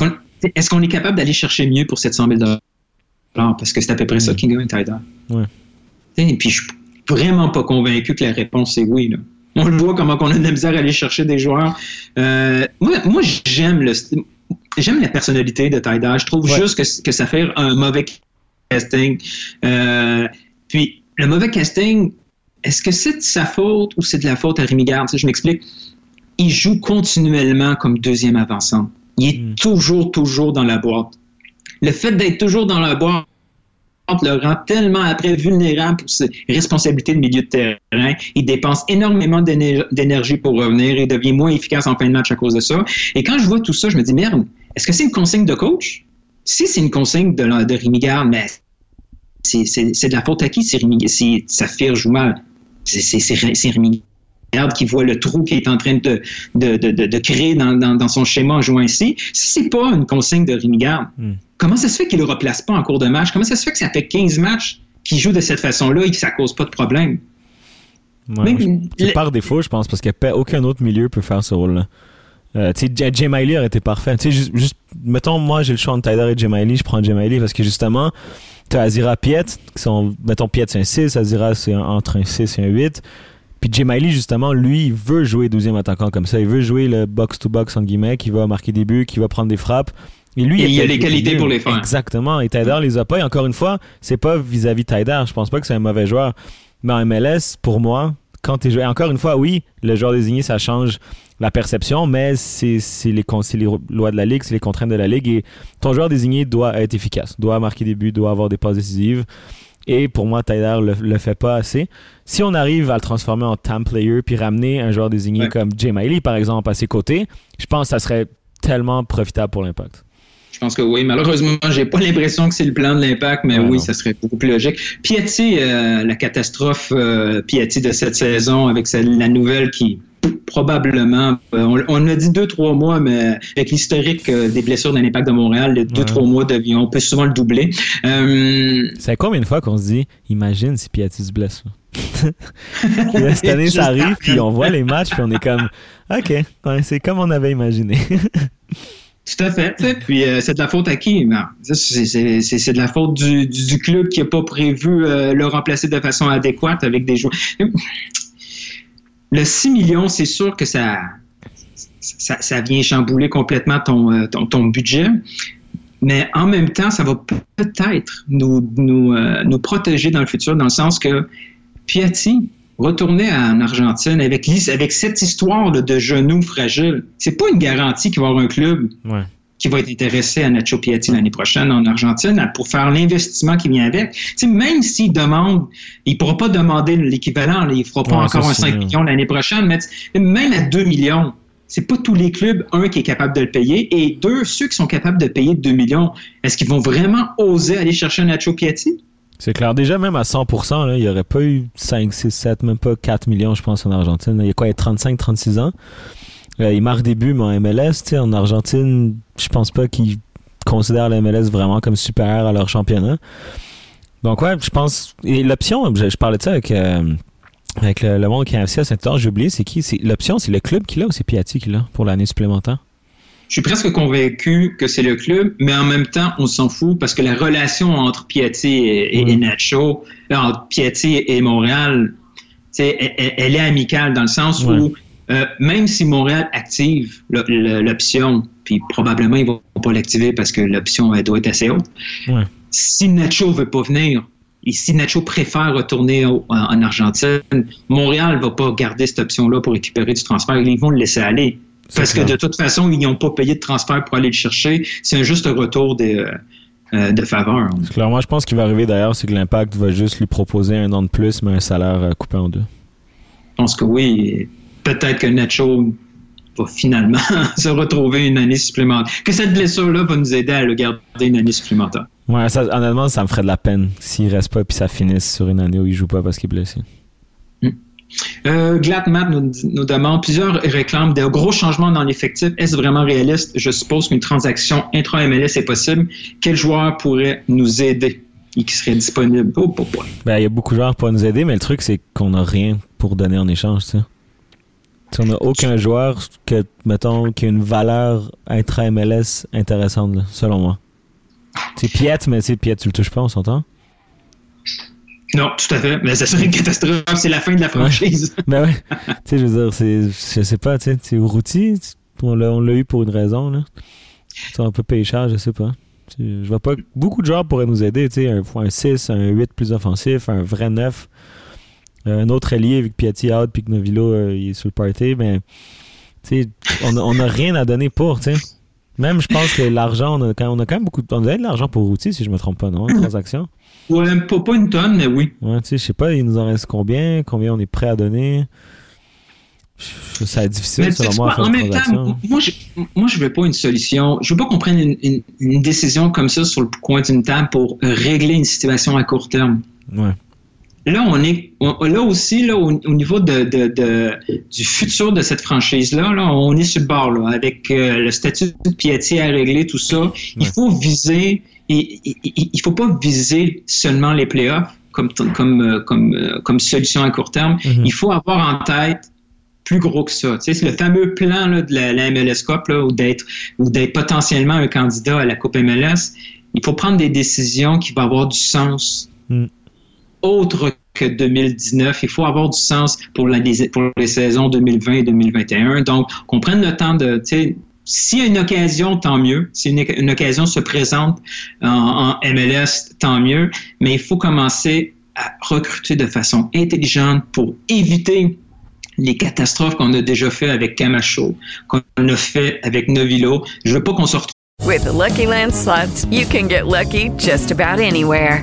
qu'on est, capable d'aller chercher mieux pour 700 000 Parce que c'est à peu près ça Mm. gagne Taider. Ouais. Et puis je suis vraiment pas convaincu que la réponse est oui. Là. On le voit comment on a de la misère à aller chercher des joueurs. Euh, moi, moi j'aime le j'aime la personnalité de Taider. Je trouve Ouais. juste que, que ça fait un mauvais casting. Euh, puis le mauvais casting, est-ce que c'est de sa faute ou c'est de la faute à Rémi Garde? Tu sais, je m'explique. Il joue continuellement comme deuxième avançant. Il est Mm. toujours, toujours dans la boîte. Le fait d'être toujours dans la boîte, le rend tellement après vulnérable pour ses responsabilités de milieu de terrain. Il dépense énormément d'éner- d'énergie pour revenir et devient moins efficace en fin de match à cause de ça. Et quand je vois tout ça, je me dis, merde, est-ce que c'est une consigne de coach? Si c'est une consigne de, de Rémi Garde, mais c'est de la faute à qui si, Rémi, si Saphir joue mal? C'est- Garde qui voit le trou qu'il est en train de, de, de, de- de créer dans, dans, dans son schéma en jouant ainsi. Si c'est pas une consigne de Rémi Garde, Hmm. comment ça se fait qu'il le replace pas en cours de match? Comment ça se fait que ça fait 15 matchs qu'il joue de cette façon-là et que ça cause pas de problème? Ouais, Même je- c'est le- par défaut, je pense, parce qu'aucun autre milieu peut faire ce rôle-là. Euh, tu sais, Miley aurait été parfait. Tu sais, juste, juste- mettons, moi, j'ai le choix entre Tyler et Jay Miley, je prends Jay Miley parce que justement, tu as Azira Piet, qui sont, mettons, Piet c'est un 6, Azira c'est entre un 6 et un 8. Puis Jay Miley, justement, lui, il veut jouer deuxième attaquant comme ça. Il veut jouer le box-to-box, en guillemets, qui va marquer des buts, qui va prendre des frappes. Et lui, Et il a est- les qualités pour les faire. Exactement. Et Tyler les a pas. Et encore une fois, c'est pas vis-à-vis Tyler. Je pense pas que c'est un mauvais joueur. Mais en MLS, pour moi, quand tu joué, encore une fois, oui, le joueur désigné, ça change la perception, mais c'est c'est les, les lois de la ligue, c'est les contraintes de la ligue. Et ton joueur désigné doit être efficace, doit marquer des buts, doit avoir des passes décisives. Et pour moi, Tyler le, le fait pas assez. Si on arrive à le transformer en time player puis ramener un joueur désigné Ouais. comme Jay Miley, par exemple, à ses côtés, je pense que ça serait tellement profitable pour l'impact. Je pense que oui. Malheureusement, j'ai pas l'impression que c'est le plan de l'impact, mais Ouais, oui, non. ça serait beaucoup plus logique. Piatti, euh, la catastrophe euh, Piatti de cette saison avec sa- la nouvelle qui probablement, euh, on, on a dit deux, trois mois, mais avec l'historique euh, des blessures d'un impact de Montréal, les deux, Ouais. trois mois, devient, on peut souvent le doubler. Euh, C'est combien de fois qu'on se dit, imagine si Piatti se blesse. là. Puis là, cette année, ça arrive, puis on voit les matchs, puis on est comme, OK, ouais, c'est comme on avait imaginé. Tout à fait. Puis euh, c'est de la faute à qui? Non, c'est- de la faute du, du- du club qui n'a pas prévu euh, le remplacer de façon adéquate avec des joueurs. Le 6 millions, c'est sûr que ça, vient chambouler complètement ton, euh, ton, budget. Mais en même temps, ça va peut-être euh, nous protéger dans le futur, dans le sens que Piatti, retourner en Argentine avec, cette histoire là, de genoux fragiles, c'est pas une garantie qu'il va y avoir un club. Qui va être intéressé à Nacho Piatti l'année prochaine en Argentine pour faire l'investissement qui vient avec. Tu sais, même s'il demande, il ne pourra pas demander l'équivalent, il ne fera pas Ouais, encore un c'est 5 sûr. millions l'année prochaine, mais même à 2 millions, c'est pas tous les clubs, un, qui est capable de le payer, et deux, ceux qui sont capables de payer 2 millions, est-ce qu'ils vont vraiment oser aller chercher un Nacho Piatti? C'est clair. Déjà, même à 100%, là, il n'y aurait pas eu 5, 6, 7, même pas 4 millions, je pense, en Argentine. Il y a quoi, il y a 35, 36 ans? Euh, il marque des buts, mais en MLS, tu sais, en Argentine, je pense pas qu'ils considèrent la MLS vraiment comme supérieur à leur championnat. Donc, ouais, je pense. Et l'option, je, je parlais de ça avec, euh, avec le, le monde qui a investi à Saint-Anne, j'ai oublié, c'est qui C'est- L'option, c'est le club qui l'a ou c'est Piatti qui l'a pour l'année supplémentaire? Je suis presque convaincu que c'est le club, mais en même temps, on s'en fout parce que la relation entre Piatti et, et- Oui. et Nacho, euh, entre Piatti et Montréal, elle, elle- elle est amicale dans le sens Ouais. où euh, même si Montréal active l'option, puis probablement ils vont pas l'activer parce que l'option doit être assez haute. Ouais. Si Nacho veut pas venir, et si Nacho préfère retourner au- en, en Argentine, Montréal va pas garder cette option-là pour récupérer du transfert. Ils vont le laisser aller. Parce que de toute façon, ils n'ont pas payé de transfert pour aller le chercher. C'est un juste retour de, euh, euh, de faveur. Clairement, je pense qu'il va arriver d'ailleurs, c'est que l'Impact va juste lui proposer un an de plus, mais un salaire coupé en deux. Je pense que oui. Et Peut-être que Nacho va finalement se retrouver une année supplémentaire. Que cette blessure-là va nous aider à le garder une année supplémentaire. Ouais, ça, honnêtement, ça me ferait de la peine s'il reste pas puis ça finisse sur une année où il joue pas parce qu'il est blessé. Euh, Glatmat nous, nous demande plusieurs réclament de gros changements dans l'effectif. Est-ce vraiment réaliste? Je suppose qu'une transaction intra-MLS est possible. Quel joueur pourrait nous aider et qui serait disponible? Oh, oh, oh. Ben, il y a beaucoup de joueurs pour nous aider, mais le truc, c'est qu'on a rien pour donner en échange, tu sais. Tu sais, on n'a aucun joueur que, mettons, qui a une valeur intra-MLS intéressante, là, selon moi. C'est Piet, mais c'est Piet, tu le touches pas, on s'entend? Non, tout à fait. Mais ça serait une catastrophe. C'est la fin de la franchise. Ben ouais. tu sais, je veux dire, c'est, je sais pas, tu sais, c'est Routy, on l'a, on l'a eu pour une raison, là. Sais, on peut payer cher, je sais pas. Je vois pas beaucoup de joueurs pourraient nous aider, tu sais, un, un 6, un 8 plus offensif, un vrai 9. Euh, un autre allié avec Piatti out puis que Novilo euh, il est sur le party, mais tu sais, on, a- on a rien à donner pour, tu sais. Même, je pense que l'argent, on a, quand, on a quand même beaucoup de, on a de l'argent pour routier, si je me trompe pas, non? Une transaction? Ouais, pas, pas une tonne, mais oui. Ouais, tu sais, je sais pas, il nous en reste combien? Combien on est prêt à donner? Je- Ça est difficile, Mais selon moi, à faire en même temps, moi, je, moi, je veux pas une solution. Je veux pas qu'on prenne une, une- une décision comme ça sur le coin d'une table pour régler une situation à court terme. Ouais. Là, on est, on- là aussi, là, au, au niveau de, de- de- du futur de cette franchise-là, là, on est sur le bord, là, avec euh, le statut de pietier à régler, tout ça. Il Ouais. faut viser, il, il, il- il faut pas viser seulement les playoffs comme, comme, euh, comme, euh, comme solution à court terme. Mhm. Il faut avoir en tête plus gros que ça. Tu sais, c'est le fameux plan là, de la, la MLS Cup, là, ou d'être ou d'être potentiellement un candidat à la Coupe MLS. Il faut prendre des décisions qui vont avoir du sens Mm. Autre que 2019. Il faut avoir du sens pour, les- saisons 2020 et 2021. Donc, qu'on prenne le temps de, s'il y a une occasion, tant mieux. Si une, occasion se présente en, en MLS, tant mieux. Mais il faut commencer à recruter de façon intelligente pour éviter les catastrophes qu'on a déjà fait avec Camacho, qu'on a fait avec Novilo. Je veux pas qu'on se retrouve With the Lucky Land slots, you can get lucky just about anywhere.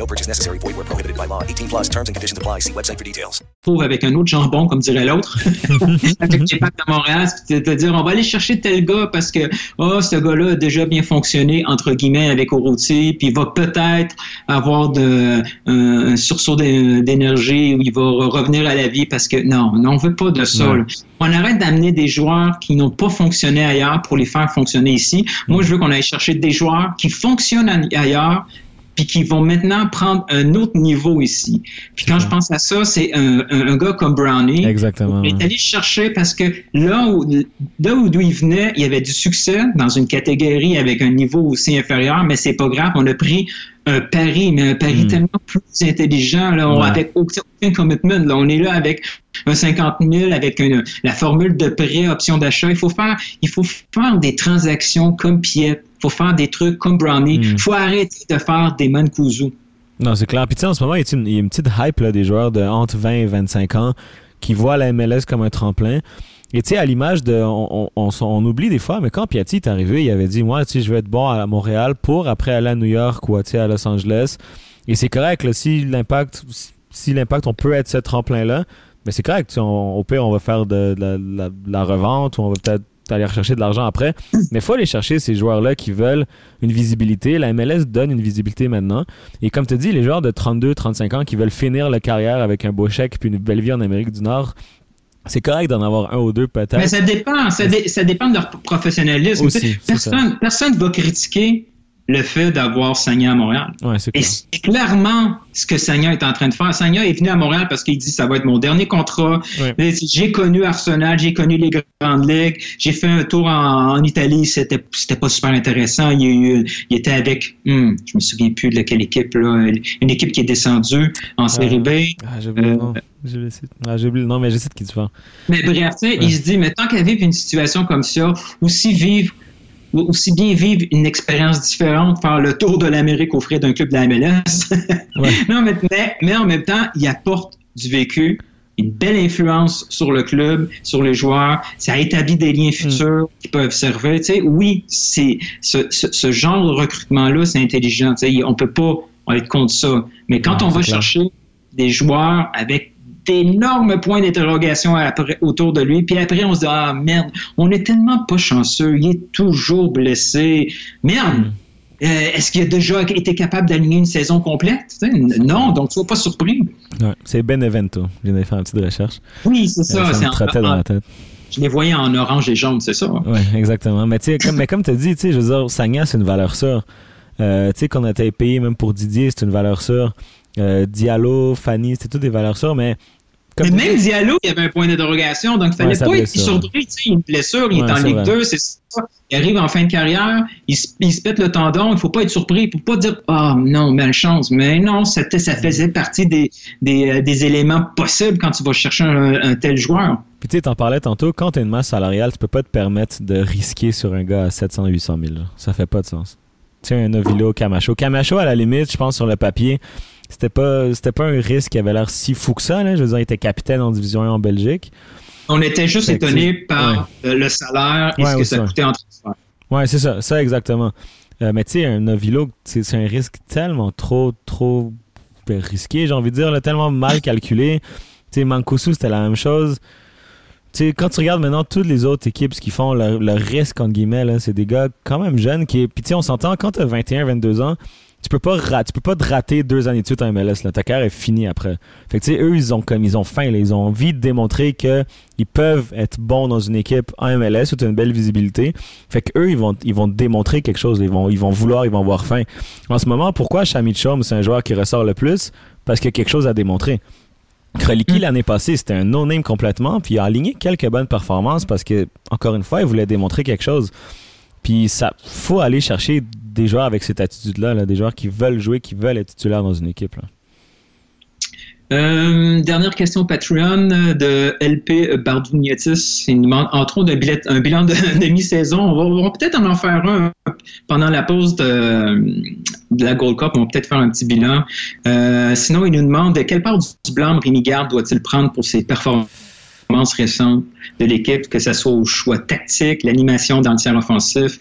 No purchase necessary. Void where prohibited by law. 18 plus terms and conditions apply. See website for details. avec un autre jambon, comme dirait l'autre, avec les packs de Montréal, te dire on va aller chercher tel gars parce que oh, ce gars-là a déjà bien fonctionné, entre guillemets, avec Oroutier, puis il va peut-être avoir de, un, un sursaut d'é- d'énergie où il va revenir à la vie parce que non, non on veut pas de ça. Ouais. On arrête d'amener des joueurs qui n'ont pas fonctionné ailleurs pour les faire fonctionner ici. Moi, je veux qu'on aille chercher des joueurs qui fonctionnent ailleurs puis qui vont maintenant prendre un autre niveau ici. Puis quand je pense à ça, c'est un, un- un gars comme Brownie. Exactement. Il est allé chercher parce que là où, là où d'où il venait, il y avait du succès dans une catégorie avec un niveau aussi inférieur, mais c'est pas grave. On a pris un pari, mais un pari Mm. tellement plus intelligent, là, on- Ouais. avec aucun, aucun commitment. Là. On est là avec un 50 000, avec une, la formule de prêt, option d'achat. Il faut faire, il faut faire des transactions comme Piet. Faut faire des trucs comme Brownie. Il Mm. faut arrêter de faire des Mancuso. Non, c'est clair. Puis tu sais, en ce moment, il y a une, il y a une petite hype là, des joueurs de entre 20 et 25 ans qui voient la MLS comme un tremplin. Et tu sais, à l'image de. On, on, on s- on oublie des fois, mais quand Piatti est arrivé, il avait dit Moi, tu sais, je vais être bon à Montréal pour après aller à New York ou à Los Angeles. Et c'est correct, là, si l'impact, si l'impact, on peut être ce tremplin-là, mais c'est correct. on- au pire, on va faire de, de la, de la- de la revente ou on va peut-être aller rechercher de l'argent après. Mais il faut aller chercher ces joueurs-là qui veulent une visibilité. La MLS donne une visibilité maintenant. Et comme tu dis, les joueurs de 32, 35 ans qui veulent finir leur carrière avec un beau chèque puis une belle vie en Amérique du Nord, c'est correct d'en avoir un ou deux peut-être. Mais ça dépend, ça, dé- ça dépend de leur professionnalisme. Aussi, Tu personne, personne va critiquer le fait d'avoir Sagna à Montréal. Ouais, c'est Et c'est clairement ce que Sagna est en train de faire. Sagna est venu à Montréal parce qu'il dit ça va être mon dernier contrat. Ouais. J'ai connu Arsenal, j'ai connu les grandes ligues, j'ai fait un tour en, en Italie, c'était c'était pas super intéressant. Il, était avec, hmm, je me souviens plus de laquelle équipe là, une équipe qui est descendue en série B. Ah, j'ai oublié le Euh. J'ai oublié ah, j'ai oublié le nom, mais je sais de qui tu parles. Mais bref, tu sais, il se dit, mais tant qu'à vivre une situation comme ça, aussi vivre, aussi bien vivre une expérience différente, faire le tour de l'Amérique au frais d'un club de la MLS. Ouais. non, mais, mais, mais en même temps, il apporte du vécu, une belle influence sur le club, sur les joueurs. Ça établit des liens futurs qui peuvent servir. Tu sais, oui, c'est ce, ce, ce genre de recrutement-là, c'est intelligent. Tu sais, on peut pas être contre ça. Mais quand Non, on va clair. chercher des joueurs avec d'énormes points d'interrogation autour de lui. Puis après, on se dit, ah merde, on est tellement pas chanceux, il est toujours blessé. Merde, Mm. Euh, Est-ce qu'il a déjà été capable d'aligner une saison complète? Non, donc sois pas surpris. Ouais, c'est Benevento. Je viens de faire une petite recherche. Oui, c'est ça. Euh, ça en- dans la tête. Je les voyais en orange et jaune, c'est ça. Oui, exactement. Mais comme, mais comme tu as dit, je veux dire, Sagna, c'est une valeur sûre. Euh, tu sais, qu'on a été payé même pour Didier, c'est une valeur sûre. Euh, Diallo, Fanny, c'était toutes des valeurs sûres, mais. Comme Mais même Diallo, il y avait un point d'interrogation, donc il fallait Ouais, sa pas être sais, il a une blessure, il Ouais, est en c'est Ligue vrai. 2, c'est ça. Il arrive en fin de carrière, il se, il se pète le tendon, il faut pas être surpris, il faut pas dire Ah non, malchance. Mais non, ça faisait partie des, des, euh, des éléments possibles quand tu vas chercher un, un tel joueur. Puis tu sais, t'en parlais tantôt, quand t'as une masse salariale, tu peux pas te permettre de risquer sur un gars à 700, 800 000. là. Ça fait pas de sens. Tu sais, un Novilo, Camacho. Camacho, à la limite, je pense, sur le papier, c'était pas, c'était pas un risque qui avait l'air si fou que ça. Là. Je veux dire, il était capitaine en Division 1 en Belgique. On était juste étonné par euh, le salaire et Ouais, ce que ça ça. coûtait en transfert. Ouais, c'est ça, ça exactement. Euh, mais tu sais, un Novilo, c'est un risque tellement trop, trop risqué, j'ai envie de dire, là, tellement mal calculé. Tu sais, Mankusu, c'était la même chose. Tu sais, quand tu regardes maintenant toutes les autres équipes, ce qu'ils font, le, le risque, entre guillemets, c'est des gars quand même jeunes qui. Puis tu sais, on s'entend, quand t'as 21, 22 ans, tu peux pas tu peux pas te rater deux années de suite en MLS. Là. Ta carrière est finie après. Fait que tu sais, eux, ils ont comme ils ont faim, là. ils ont envie de démontrer que ils peuvent être bons dans une équipe en MLS où tu as une belle visibilité. Fait que eux, ils vont ils vont démontrer quelque chose. Ils vont ils vont vouloir, ils vont avoir faim. En ce moment, pourquoi Shamit Chom, c'est un joueur qui ressort le plus? Parce qu'il y a quelque chose à démontrer. Kroliki l'année passée, c'était un no-name complètement, puis il a aligné quelques bonnes performances parce que, encore une fois, il voulait démontrer quelque chose. Puis ça, faut aller chercher des joueurs avec cette attitude-là, là, des joueurs qui veulent jouer, qui veulent être titulaires dans une équipe. Euh, dernière question Patreon euh, de LP Bardugnetis. Il nous demande d'un bilan, un bilan de, de mi-saison. On va, peut-être en en faire un pendant la pause de, la Gold Cup. On va peut-être faire un petit bilan. Euh, sinon, il nous demande quelle part du blâme Rémi doit-il prendre pour ses performances? Récentes de l'équipe, que ce soit au choix tactique, l'animation dans le tiers offensif,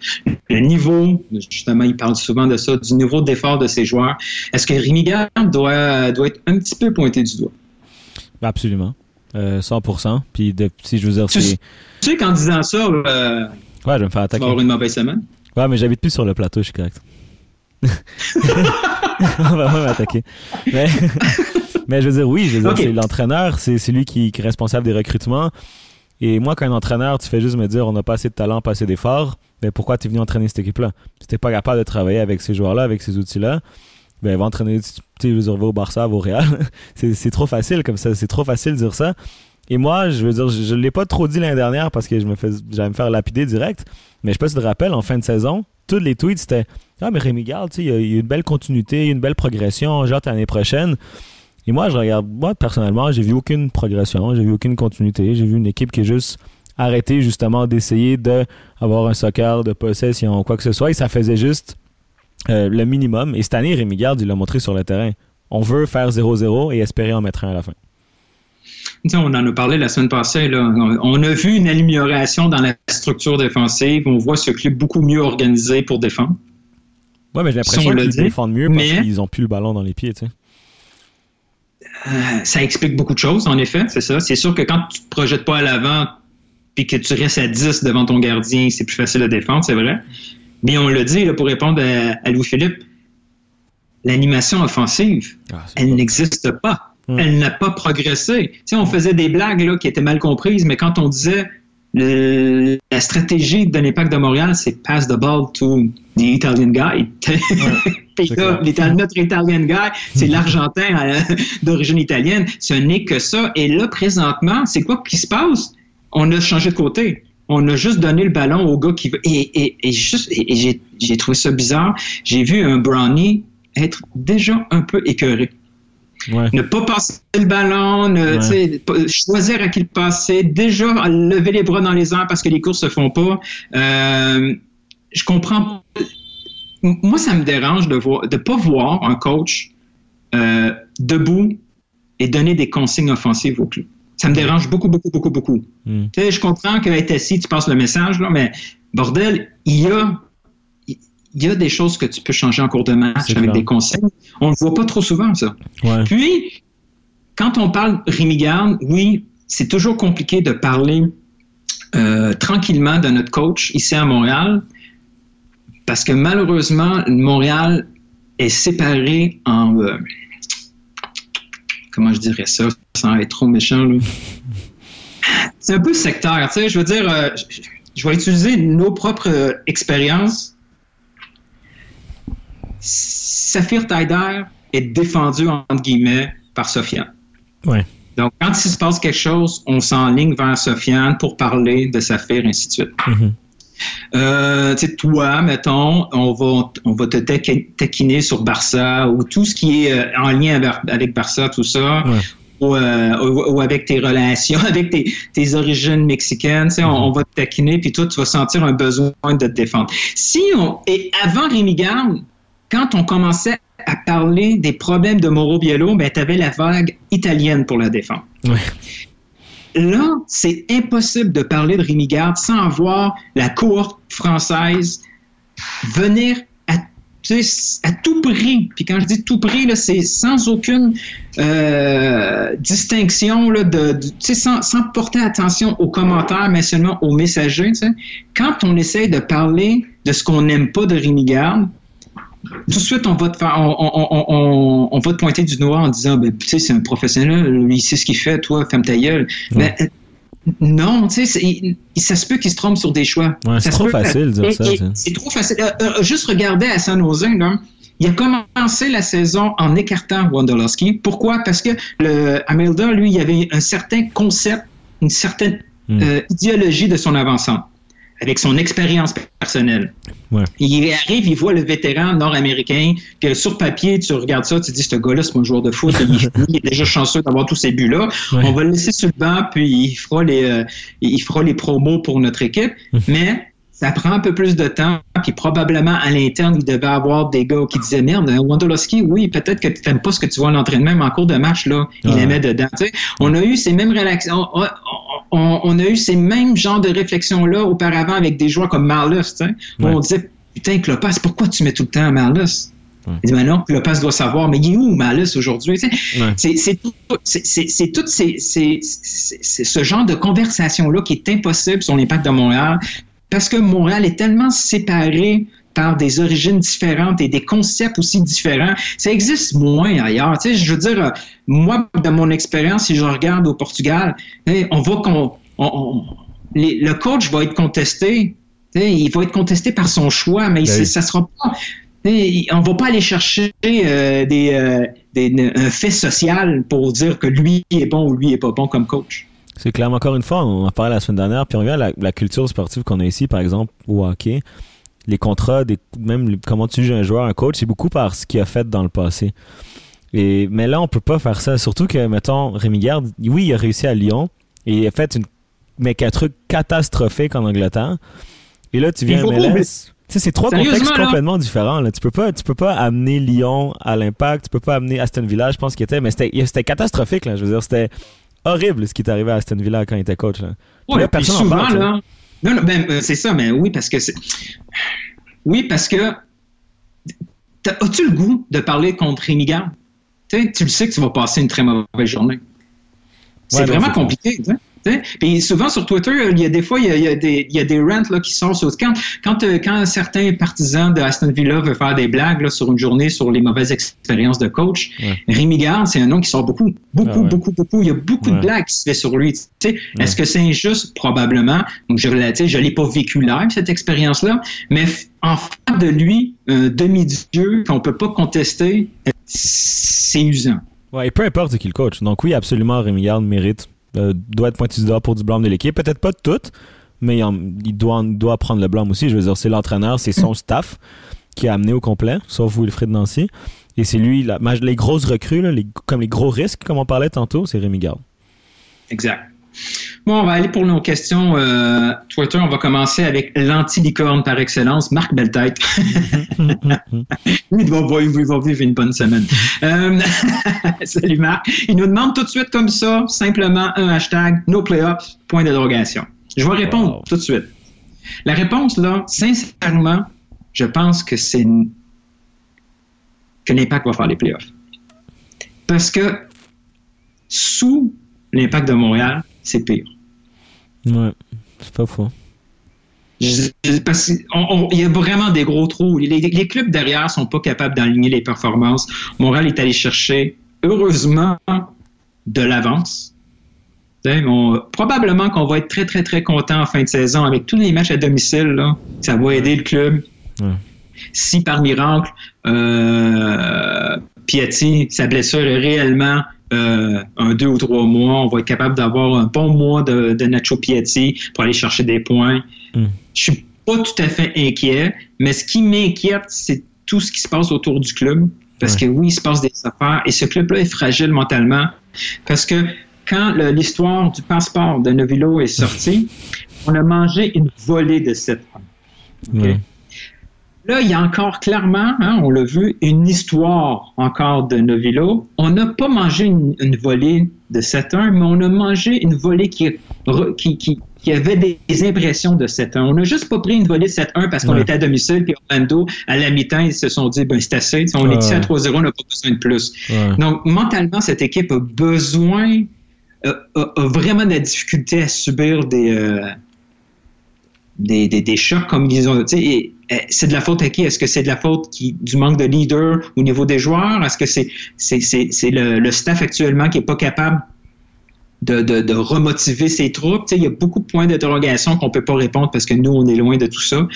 le niveau, justement, il parle souvent de ça, du niveau d'effort de ses joueurs. Est-ce que Rémi Garde doit, doit être un petit peu pointé du doigt? Absolument. Euh, 100%. Puis de- si je veux dire, Tu, tu sais qu'en disant ça, euh, Ouais, je vais me faire tu vas attaquer. avoir une mauvaise semaine? Ouais, mais j'habite plus sur le plateau, je suis correct. On va m'attaquer. Mais, mais je veux dire, oui, je veux dire, c'est l'entraîneur, c'est lui qui, qui est responsable des recrutements. Et moi, quand un entraîneur, tu fais juste me dire, on n'a pas assez de talent, pas assez d'efforts, ben pourquoi tu es venu entraîner cette équipe-là? Si t'es pas capable de travailler avec ces joueurs-là, avec ces outils-là, ben va entraîner, tu veux dire, va au Barça, va au Real. c'est trop facile comme ça, c'est trop facile de dire ça. Et moi, je veux dire, je, je l'ai pas trop dit l'année dernière parce que je me fais, j'allais me faire lapider direct. Mais je sais pas si tu te rappelles, en fin de saison, tous les tweets c'était Ah, mais Rémi Garde, tu sais, il y, a- il y a une belle continuité, une belle progression, genre l'année prochaine. Et moi, je regarde, moi, personnellement, j'ai vu aucune progression, j'ai vu aucune continuité. J'ai vu une équipe qui est juste arrêtée, justement, d'essayer d'avoir un soccer de possession ou quoi que ce soit. Et ça faisait juste euh, le minimum. Et cette année, Rémi Garde, il l'a montré sur le terrain. On veut faire 0-0 et espérer en mettre un à la fin. Tu sais, on en a parlé la semaine passée. Là. On a vu une amélioration dans la structure défensive. On voit ce club beaucoup mieux organisé pour défendre. Ouais, mais j'ai Si l'impression qu'ils défendent mieux parce mais- qu'ils ont plus le ballon dans les pieds, tu sais. Euh, ça explique beaucoup de choses, en effet, c'est ça. C'est sûr que quand tu te projettes pas à l'avant puis que tu restes à 10 devant ton gardien, c'est plus facile à défendre, c'est vrai. Mais on l'a dit, là, pour répondre à, à Louis-Philippe, l'animation offensive, Ah, elle n'existe pas. Hmm. Elle n'a pas progressé. Tu sais, on faisait des blagues là, qui étaient mal comprises, mais quand on disait le- la stratégie de l'Impact de Montréal, c'est pass the ball to the Italian guy. C'est là, l'Ital- notre Italian guy, c'est l'Argentin euh, d'origine italienne. Ce n'est que ça. Et là, présentement, c'est quoi qui se passe? On a changé de côté. On a juste donné le ballon au gars qui veut. Et, et, et juste, et, et j'ai, j'ai trouvé ça bizarre. J'ai vu un Brownie être déjà un peu écœuré. Ouais. Ne pas passer le ballon, ne, Ouais. choisir à qui le passer, déjà lever les bras dans les airs parce que les courses se font pas. Euh, je comprends. Moi, ça me dérange de voir, de pas voir un coach euh, debout et donner des consignes offensives au club. Ça me dérange beaucoup, beaucoup, beaucoup, beaucoup. Hmm. Je comprends qu'être assis, tu passes le message, là, mais bordel, il y a, il y a des choses que tu peux changer en cours de match avec clair. des consignes. On le voit pas trop souvent, ça. Ouais. Puis, quand on parle Rémi Garde, oui, c'est toujours compliqué de parler euh, tranquillement de notre coach ici à Montréal parce que malheureusement, Montréal est séparé en. euh, comment je dirais ça sans être trop méchant, là? C'est un peu sectaire, tu sais. Je veux dire, euh, je, vais utiliser nos propres expériences. Saphir Taider est défendu, entre guillemets, par Sofiane. Ouais. Donc, quand il se passe quelque chose, on s'enligne vers Sofiane pour parler de Saphir, ainsi de suite. Euh, sais, toi, mettons, on va, on va te taqui- taquiner sur Barça ou tout ce qui est euh, en lien avec, Barça, tout ça. Ouais. Ou, euh, ou- ou avec tes relations, avec tes, tes origines mexicaines, on, on va te taquiner, puis toi, tu vas sentir un besoin de te défendre. Si on, et avant Rémi Garde, quand on commençait à parler des problèmes de Mauro Biello, ben, tu avais la vague italienne pour la défendre. Ouais. Là, c'est impossible de parler de Rémi Garde sans avoir la cohorte française venir à, tout prix. Puis quand je dis tout prix, c'est sans aucune euh, distinction, là, de, de- tu sais, sans, sans porter attention aux commentaires, mais seulement aux messagers. Quand on essaie de parler de ce qu'on n'aime pas de Rémi Garde, tout de suite, on va te faire, on, on- on- on- on va te pointer du noir en disant, ben, tu sais, c'est un professionnel, lui, il sait ce qu'il fait, toi, ferme ta gueule. Ouais. Mais, euh, non, tu sais, ça se peut qu'il se trompe sur des choix. Ouais, c'est trop facile de dire ça. C'est trop facile. Juste regarder à San Jose, là. Il a commencé la saison en écartant Wondolowski. Pourquoi? Parce que le Amelda, lui, il avait un certain concept, une certaine Mm. euh, idéologie de son avançant, avec son expérience personnelle. Ouais. Il arrive, il voit le vétéran nord-américain, que sur papier, tu regardes ça, tu dis, ce gars-là, c'est un joueur de foot, il, il est déjà chanceux d'avoir tous ces buts-là. Ouais. On va le laisser sur le banc, puis il fera les, euh, il fera les promos pour notre équipe. Mais ça prend un peu plus de temps, puis probablement à l'interne, il devait avoir des gars qui disaient Merde, Wondolowski, oui, peut-être que tu n'aimes pas ce que tu vois à l'entraînement, mais en cours de match, là, il aimait dedans. Tu sais, on a eu ces mêmes réactions. On, on- on a eu ces mêmes genres de réflexions-là auparavant avec des joueurs comme Marlus, Ouais. on disait Putain, Clopas, pourquoi tu mets tout le temps à Marlus? Ouais. Il dit, ben non, Clopas doit savoir, mais il est où Malus aujourd'hui? Ouais. C'est tout, ces- ces- ce genre de conversation-là qui est impossible sur l'impact de Montréal parce que Montréal est tellement séparé par des origines différentes et des concepts aussi différents. Ça existe moins ailleurs. Tu sais, je veux dire, euh, moi, dans mon expérience, si je regarde au Portugal, on voit qu'on on- on- les- le coach va être contesté. Tu sais, il va être contesté par son choix, mais Ben oui. ça sera pas. On va pas aller chercher euh, des, euh, des- un fait social pour dire que lui est bon ou lui est pas bon comme coach. C'est clairement, encore une fois, on en parlait la semaine dernière, puis on la, la culture sportive qu'on a ici, par exemple, au hockey. Les contrats, des, même comment tu juges un joueur, un coach, c'est beaucoup par ce qu'il a fait dans le passé. Et, mais là, on peut pas faire ça. Surtout que, mettons, Rémi Garde, oui, il a réussi à Lyon, et il a fait une, mais un truc catastrophique en Angleterre. Et là, tu viens à MLS. Tu sais, c'est trois contextes complètement différents. Là. Tu peux pas, tu peux pas amener Lyon à l'impact, tu peux pas amener Aston Villa, je pense qu'il était, mais c'était, catastrophique. Là. Je veux dire, c'était horrible ce qui est arrivé à Aston Villa quand il était coach. Là. Ouais, là, personne en parle, là. Non, non, ben, euh, c'est ça, mais oui, parce que c'est. Oui, parce que. As-tu le goût de parler contre Rémi tu le sais que tu vas passer une très mauvaise journée. C'est Ouais, vraiment compliqué. Puis souvent sur Twitter, il y a des fois, il y a, il y a des, il y a des rants là, qui sont sur. Quand, quand, euh, quand certains partisans de Aston Villa veulent faire des blagues là, sur une journée sur les mauvaises expériences de coach, Ouais. Rémi Garde, c'est un nom qui sort beaucoup. Beaucoup, Ah ouais. beaucoup, beaucoup. Il y a beaucoup Ouais. de blagues qui se fait sur lui. Tu sais, Est-ce que c'est injuste? Probablement. Donc, je ne l'ai pas vécu live, cette expérience-là. Mais en faire de lui un demi-dieu qu'on peut pas contester, euh, c'est usant. Ouais, et peu importe qui le coach. Donc oui, absolument, Rémi Garde mérite, euh, doit être pointu du doigt pour du blâme de l'équipe. Peut-être pas de tout, mais il, il doit, doit prendre le blâme aussi. Je veux dire, c'est l'entraîneur, c'est son staff qui a amené au complet, sauf Wilfried Nancy. Et c'est lui, la, les grosses recrues, là, les, comme les gros risques, comme on parlait tantôt, c'est Rémi Garde. Exact. Bon, on va aller pour nos questions euh, Twitter. On va commencer avec l'anti-licorne par excellence, Marc Belletête. Il va, il va- vivre une bonne semaine. Euh, salut Marc. Il nous demande tout de suite comme ça, simplement un hashtag, no playoffs, point d'interrogation. Je vais répondre Wow. tout de suite. La réponse, là, sincèrement, je pense que c'est que l'impact va faire les playoffs. Parce que sous l'impact de Montréal, c'est pire. Ouais, c'est pas faux. Je- je- parce qu'on- on- Il y a vraiment des gros trous. Les, les clubs derrière sont pas capables d'aligner les performances. Montréal est allé chercher, heureusement, de l'avance. On- probablement qu'on va être très, très, très content en fin de saison avec tous les matchs à domicile. Là. Ça va aider le club. Ouais. Si par miracle, euh, Piatti, sa blessure est réellement euh, un deux ou trois mois, on va être capable d'avoir un bon mois de, de Nacho Piatti pour aller chercher des points. Mm. Je suis pas tout à fait inquiet, mais ce qui m'inquiète, c'est tout ce qui se passe autour du club. Parce Ouais. que oui, il se passe des affaires et ce club-là est fragile mentalement. Parce que quand l'histoire du passeport de Novilo est sortie, on a mangé une volée de 7 ans. Ouais. Là, il y a encore clairement, hein, on l'a vu, une histoire encore de Novilo. On n'a pas mangé une, une volée de 7-1, mais on a mangé une volée qui, re- qui, qui, qui avait des, des impressions de 7-1. On n'a juste pas pris une volée de 7-1 parce qu'on Ouais. était à domicile, puis Orlando, à la mi-temps, ils se sont dit, ben c'est assez. On Ouais. est ici à 3-0, on n'a pas besoin de plus. Ouais. Donc, mentalement, cette équipe a besoin, a, a- a vraiment de la difficulté à subir des, euh, des, des, des chocs comme ils ont. et, C'est de la faute à qui? Est-ce que c'est de la faute du manque de leader au niveau des joueurs? Est-ce que c'est le, staff actuellement qui n'est pas capable de, remotiver ses troupes? Il y a beaucoup de points d'interrogation qu'on ne peut pas répondre parce que nous, on est loin de tout ça.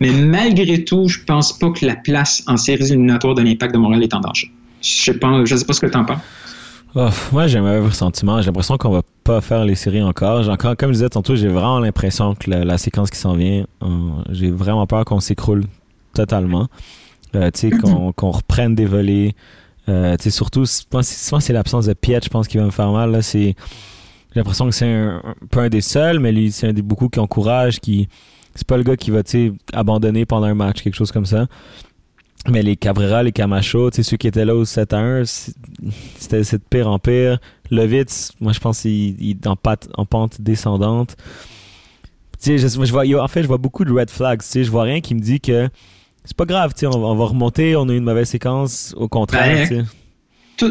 Mais malgré tout, je pense pas que la place en séries éliminatoires de l'impact de Montréal est en danger. Je je sais pas ce que tu en penses. Moi, j'ai un mauvais ressentiment. J'ai l'impression qu'on va pas faire les séries encore. Comme je disais tantôt, j'ai vraiment l'impression que la, la séquence qui s'en vient, euh, j'ai vraiment peur qu'on s'écroule totalement. Euh, tu sais, qu'on qu'on reprenne des volets. Euh, tu sais, surtout, que c'est l'absence de Piet, je pense, qui va me faire mal. J'ai l'impression que c'est un, un peu un des seuls, mais lui, c'est un des beaucoup qui encourage, qui, c'est pas le gars qui va, tu sais, abandonner pendant un match, quelque chose comme ça. Mais les Cabrera, les Camacho, tu sais, ceux qui étaient là au 7 à 1, c'est- c'était c'est de pire en pire. Lovitz, moi, je pense qu'il il est en, pente descendante. Tu sais, je, je vois, en fait, je vois beaucoup de red flags. Tu sais, je vois rien qui me dit que c'est pas grave, tu sais, on, va- on va remonter, on a eu une mauvaise séquence. Au contraire, Ben,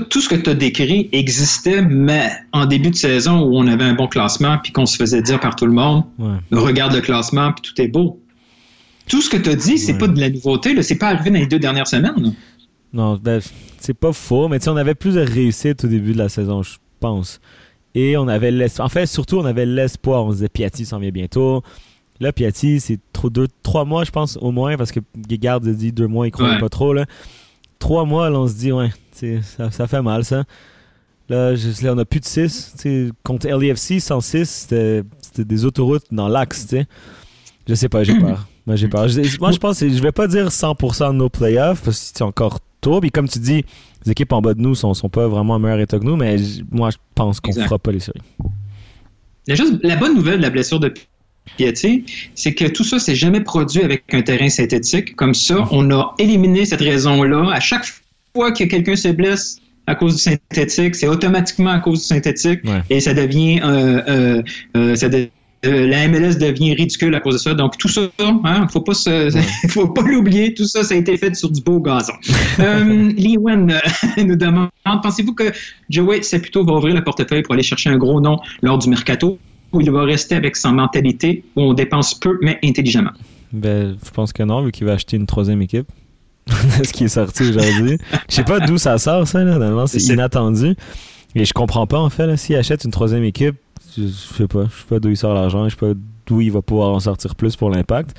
tout ce que tu as décrit existait, mais en début de saison où on avait un bon classement puis qu'on se faisait dire par tout le monde, Ouais. regarde le classement puis tout est beau. Tout ce que tu as dit, c'est Ouais. pas de la nouveauté, là. c'est pas arrivé dans les deux dernières semaines. là. Non, ben, c'est pas faux, mais on avait plus de réussite au début de la saison, je pense. Et on avait l'espoir. En fait, surtout, on avait l'espoir. On se disait, Piatti s'en vient bientôt. Là, Piatti, c'est trop deux, trois mois, je pense, au moins, parce que Guégard a dit deux mois, il croyait Ouais. pas trop. Là. Trois mois, là, on se dit, ouais, ça, ça fait mal, ça. Là, je- là, on a plus de 6. Contre LEFC, 106, c'était c'était des autoroutes dans l'axe. Je sais pas, j'ai peur. Moi, j'ai peur. Je- moi, je pense, je vais pas dire 100% de nos playoffs, parce que c'est encore tôt. Puis comme tu dis, les équipes en bas de nous sont, sont pas vraiment en meilleur état que nous, mais moi, je pense qu'on Exact. fera pas les séries. La, juste- la bonne nouvelle de la blessure de Piatti, c'est que tout ça s'est jamais produit avec un terrain synthétique. Comme ça, on a éliminé cette raison-là. À chaque fois que quelqu'un se blesse à cause du synthétique, c'est automatiquement à cause du synthétique Ouais. et ça devient euh, euh, euh, ça de- euh, la MLS devient ridicule à cause de ça. Donc tout ça, hein, faut pas se, faut pas l'oublier. Tout ça, ça a été fait sur du beau gazon. Euh, Lee Wen euh, nous demande pensez-vous que Joey Saputo va ouvrir le portefeuille pour aller chercher un gros nom lors du mercato? Ou il va rester avec sa mentalité où on dépense peu mais intelligemment? Ben, je pense que non, vu qu'il va acheter une troisième équipe. ce qui est sorti aujourd'hui. Je sais pas d'où ça sort, ça, là. Normalement, c'est inattendu. Et je comprends pas, en fait. S'il achète une troisième équipe, je, sais pas. Je sais pas d'où il sort l'argent. Je sais pas d'où il va pouvoir en sortir plus pour l'impact.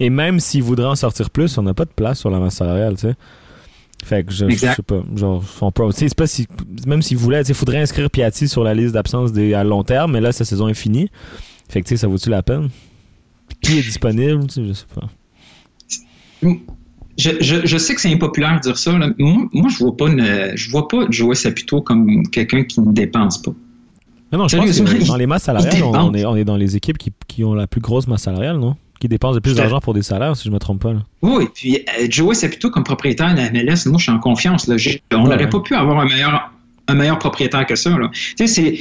Et même s'il voudrait en sortir plus, on n'a pas de place sur la masse salariale, tu sais. Fait que je, sais pas. Genre, c'est pas si, même s'il voulait, il faudrait inscrire Piatti sur la liste d'absence des- à long terme, mais là, sa saison est finie. Fait que, tu sais, ça vaut-tu la peine? Qui est disponible? Je sais pas. Je, je, je sais que c'est impopulaire de dire ça. là. Moi, moi, je vois pas une- je vois pas Joey Saputo comme quelqu'un qui ne dépense pas. Mais non, je pense que dans les masses salariales, on, dépense. on est, on est dans les équipes qui, qui ont la plus grosse masse salariale, non? Qui dépensent le plus d'argent pour des salaires, si je me trompe pas. Là. Oui, puis euh, Joey Saputo comme propriétaire de la MLS, moi je suis en confiance. Là. On Ouais, n'aurait ouais. pas pu avoir un meilleur, un meilleur propriétaire que ça. Là. Tu sais, c'est,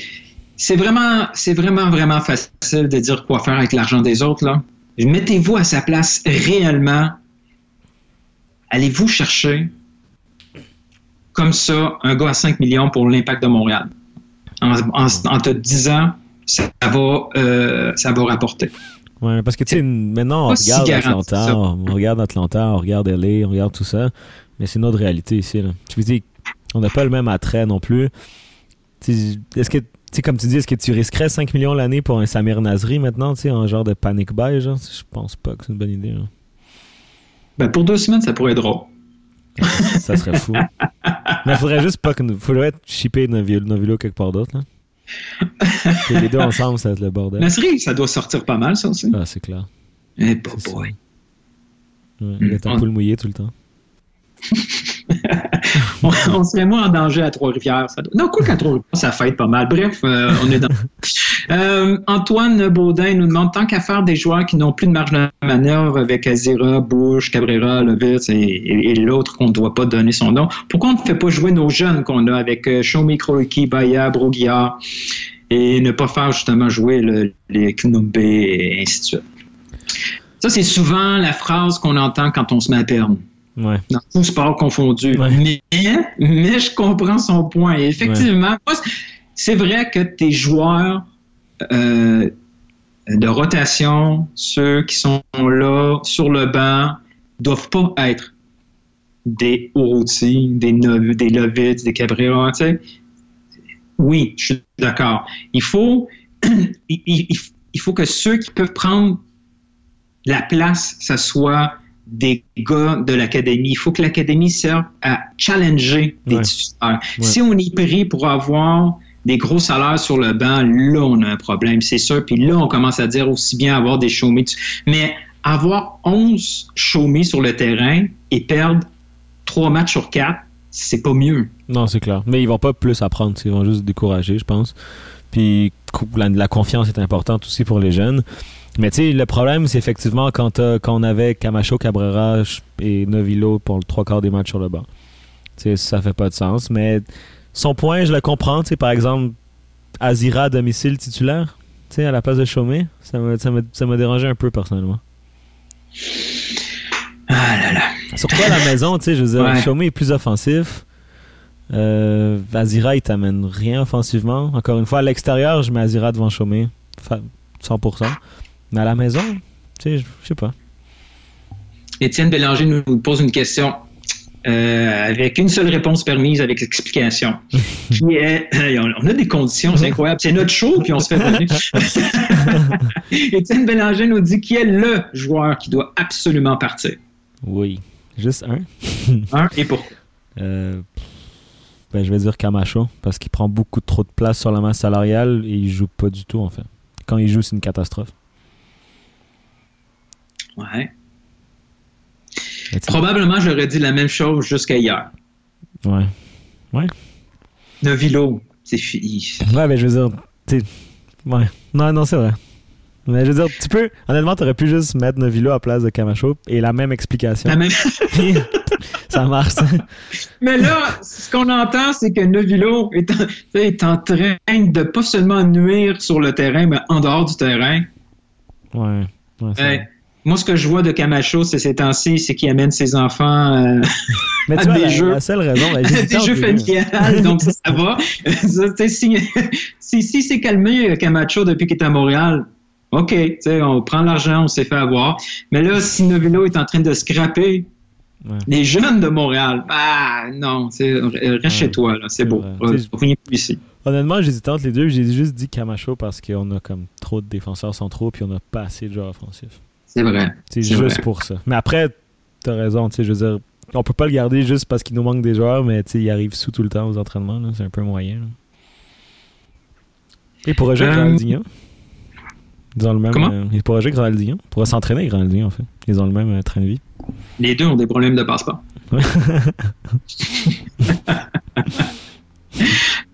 c'est vraiment, c'est vraiment, vraiment facile de dire quoi faire avec l'argent des autres. Là. Mettez-vous à sa place réellement. Allez-vous chercher comme ça un gars à 5 millions pour l'impact de Montréal? En, en, en te disant, ça va, euh, ça va rapporter. Ouais, parce que tu sais, maintenant, on si regarde Atlanta, ça. on regarde Atlanta, on regarde LA, on regarde tout ça, mais c'est notre réalité ici. Là. Tu veux dire, on n'a pas le même attrait non plus. Tu sais, Est-ce que, tu sais, comme tu dis, est-ce que tu risquerais 5 millions l'année pour un Samir Nasri maintenant, tu sais, en genre de panic buy, genre? Je pense pas que c'est une bonne idée. Ben, pour deux semaines, ça pourrait être drôle. Ça serait fou. mais il faudrait juste pas que nous. faudrait shipper Novilo, Novilo quelque part d'autre, là. Les deux ensemble, ça va être le bordel. Nasri, ça doit sortir pas mal, ça aussi. Ah, c'est clair. Eh, boy. Ouais, il est en poule mouillée tout le temps. on, on serait moins en danger à Trois-Rivières. Non, quoi qu'à Trois-Rivières, ça fête pas mal. Bref, euh, on est dans. Euh, Antoine Baudin nous demande tant qu'à faire des joueurs qui n'ont plus de marge de manœuvre avec Azira, Bush, Cabrera, Lovitz et, et- et l'autre qu'on ne doit pas donner son nom, pourquoi on ne fait pas jouer nos jeunes qu'on a avec euh, Shomi, Kroiki, Baya, Broguillard et ne pas faire justement jouer le- les Knumbe et ainsi de suite? Ça, c'est souvent la phrase qu'on entend quand on se met à perdre Ouais. dans tout sport confondu. Ouais. Mais, mais je comprends son point. Et effectivement, c'est vrai que tes joueurs euh, de rotation, ceux qui sont là sur le banc, doivent pas être des Orotti, des, Nov- des Lovitz, des Cabrera, tu sais. Oui, je suis d'accord. Il faut, il, il- il faut que ceux qui peuvent prendre la place, ça soit des gars de l'académie. Il faut que l'académie serve à challenger les Ouais. titulaires. Ouais. Si on est pris pour avoir des gros salaires sur le banc, là, on a un problème, c'est sûr. Puis là, on commence à dire aussi bien avoir des chômés. Mais avoir 11 chômés sur le terrain et perdre 3 matchs sur 4, c'est pas mieux. Non, c'est clair. Mais ils vont pas plus apprendre, ils vont juste décourager, je pense. Puis la, la confiance est importante aussi pour les jeunes. Mais tu sais, le problème, c'est effectivement quand, t'as- quand on avait Camacho, Cabrera et Novilo pour le trois quarts des matchs sur le banc. Tu sais, ça fait pas de sens. Mais son point, je le comprends. Tu sais, par exemple, Azira à domicile titulaire, tu sais, à la place de Chaumet, ça m'a, ça m'a- ça m'a dérangé un peu personnellement. Ah là là. Surtout à la maison, tu sais, je veux dire, Ouais. Chaumet est plus offensif. Euh, Azira, il t'amène rien offensivement. Encore une fois, à l'extérieur, je mets Azira devant Chaumet, fa- 100%. Mais à la maison, tu sais, je sais pas. Étienne Bélanger nous pose une question euh, avec une seule réponse permise avec explication. Qui est, on a des conditions, c'est incroyable. C'est notre show, puis on se fait donner. Étienne Bélanger nous dit qui est le joueur qui doit absolument partir. Oui. Juste un. Un et pourquoi? Euh, ben, je vais dire Camacho, parce qu'il prend beaucoup trop de place sur la masse salariale et il joue pas du tout, en fait. Quand il joue, c'est une catastrophe. Ouais. Mais Probablement, j'aurais dit la même chose jusqu'à hier. Ouais. Novilo, c'est fini. Ouais, ben je veux dire, tu ouais. Non, non, c'est vrai. Mais je veux dire, tu peux, honnêtement, t'aurais pu juste mettre Novilo à place de Camacho et la même explication. La même- ça marche. Mais là, ce qu'on entend, c'est que Novilo est en, est en train de pas seulement nuire sur le terrain, mais en dehors du terrain. Ouais. ouais. Moi, ce que je vois de Camacho c'est ces temps-ci, c'est qu'il amène ses enfants euh, Mais à vois, des la, jeux. la seule raison, à j'hésitais des jeux familiales, donc ça, ça va. Ça, si si, si c'est calmé, euh, Camacho, depuis qu'il est à Montréal, OK, tu sais, on prend l'argent, on s'est fait avoir. Mais là, si Novilo est en train de scraper Ouais. les jeunes de Montréal, ah non, sais, reste Ouais, chez toi, c'est beau. vrai. Venir plus ici. Honnêtement, j'hésitais entre les deux. J'ai juste dit Camacho parce qu'on a comme trop de défenseurs centraux puis on a pas assez de joueurs offensifs. C'est vrai. C'est juste vrai. pour ça. Mais après, t'as raison, tu sais, je veux dire, on peut pas le garder juste parce qu'il nous manque des joueurs, mais tu sais, il arrive sous tout le temps aux entraînements, c'est un peu moyen. là. Pourrait jouer avec Euh, Ronaldinho. Ils ont le même. Comment? euh, Ronaldinho. Il pourrait s'entraîner avec Ronaldinho, en fait. Ils ont le même euh, train de vie. Les deux ont des problèmes de passeport.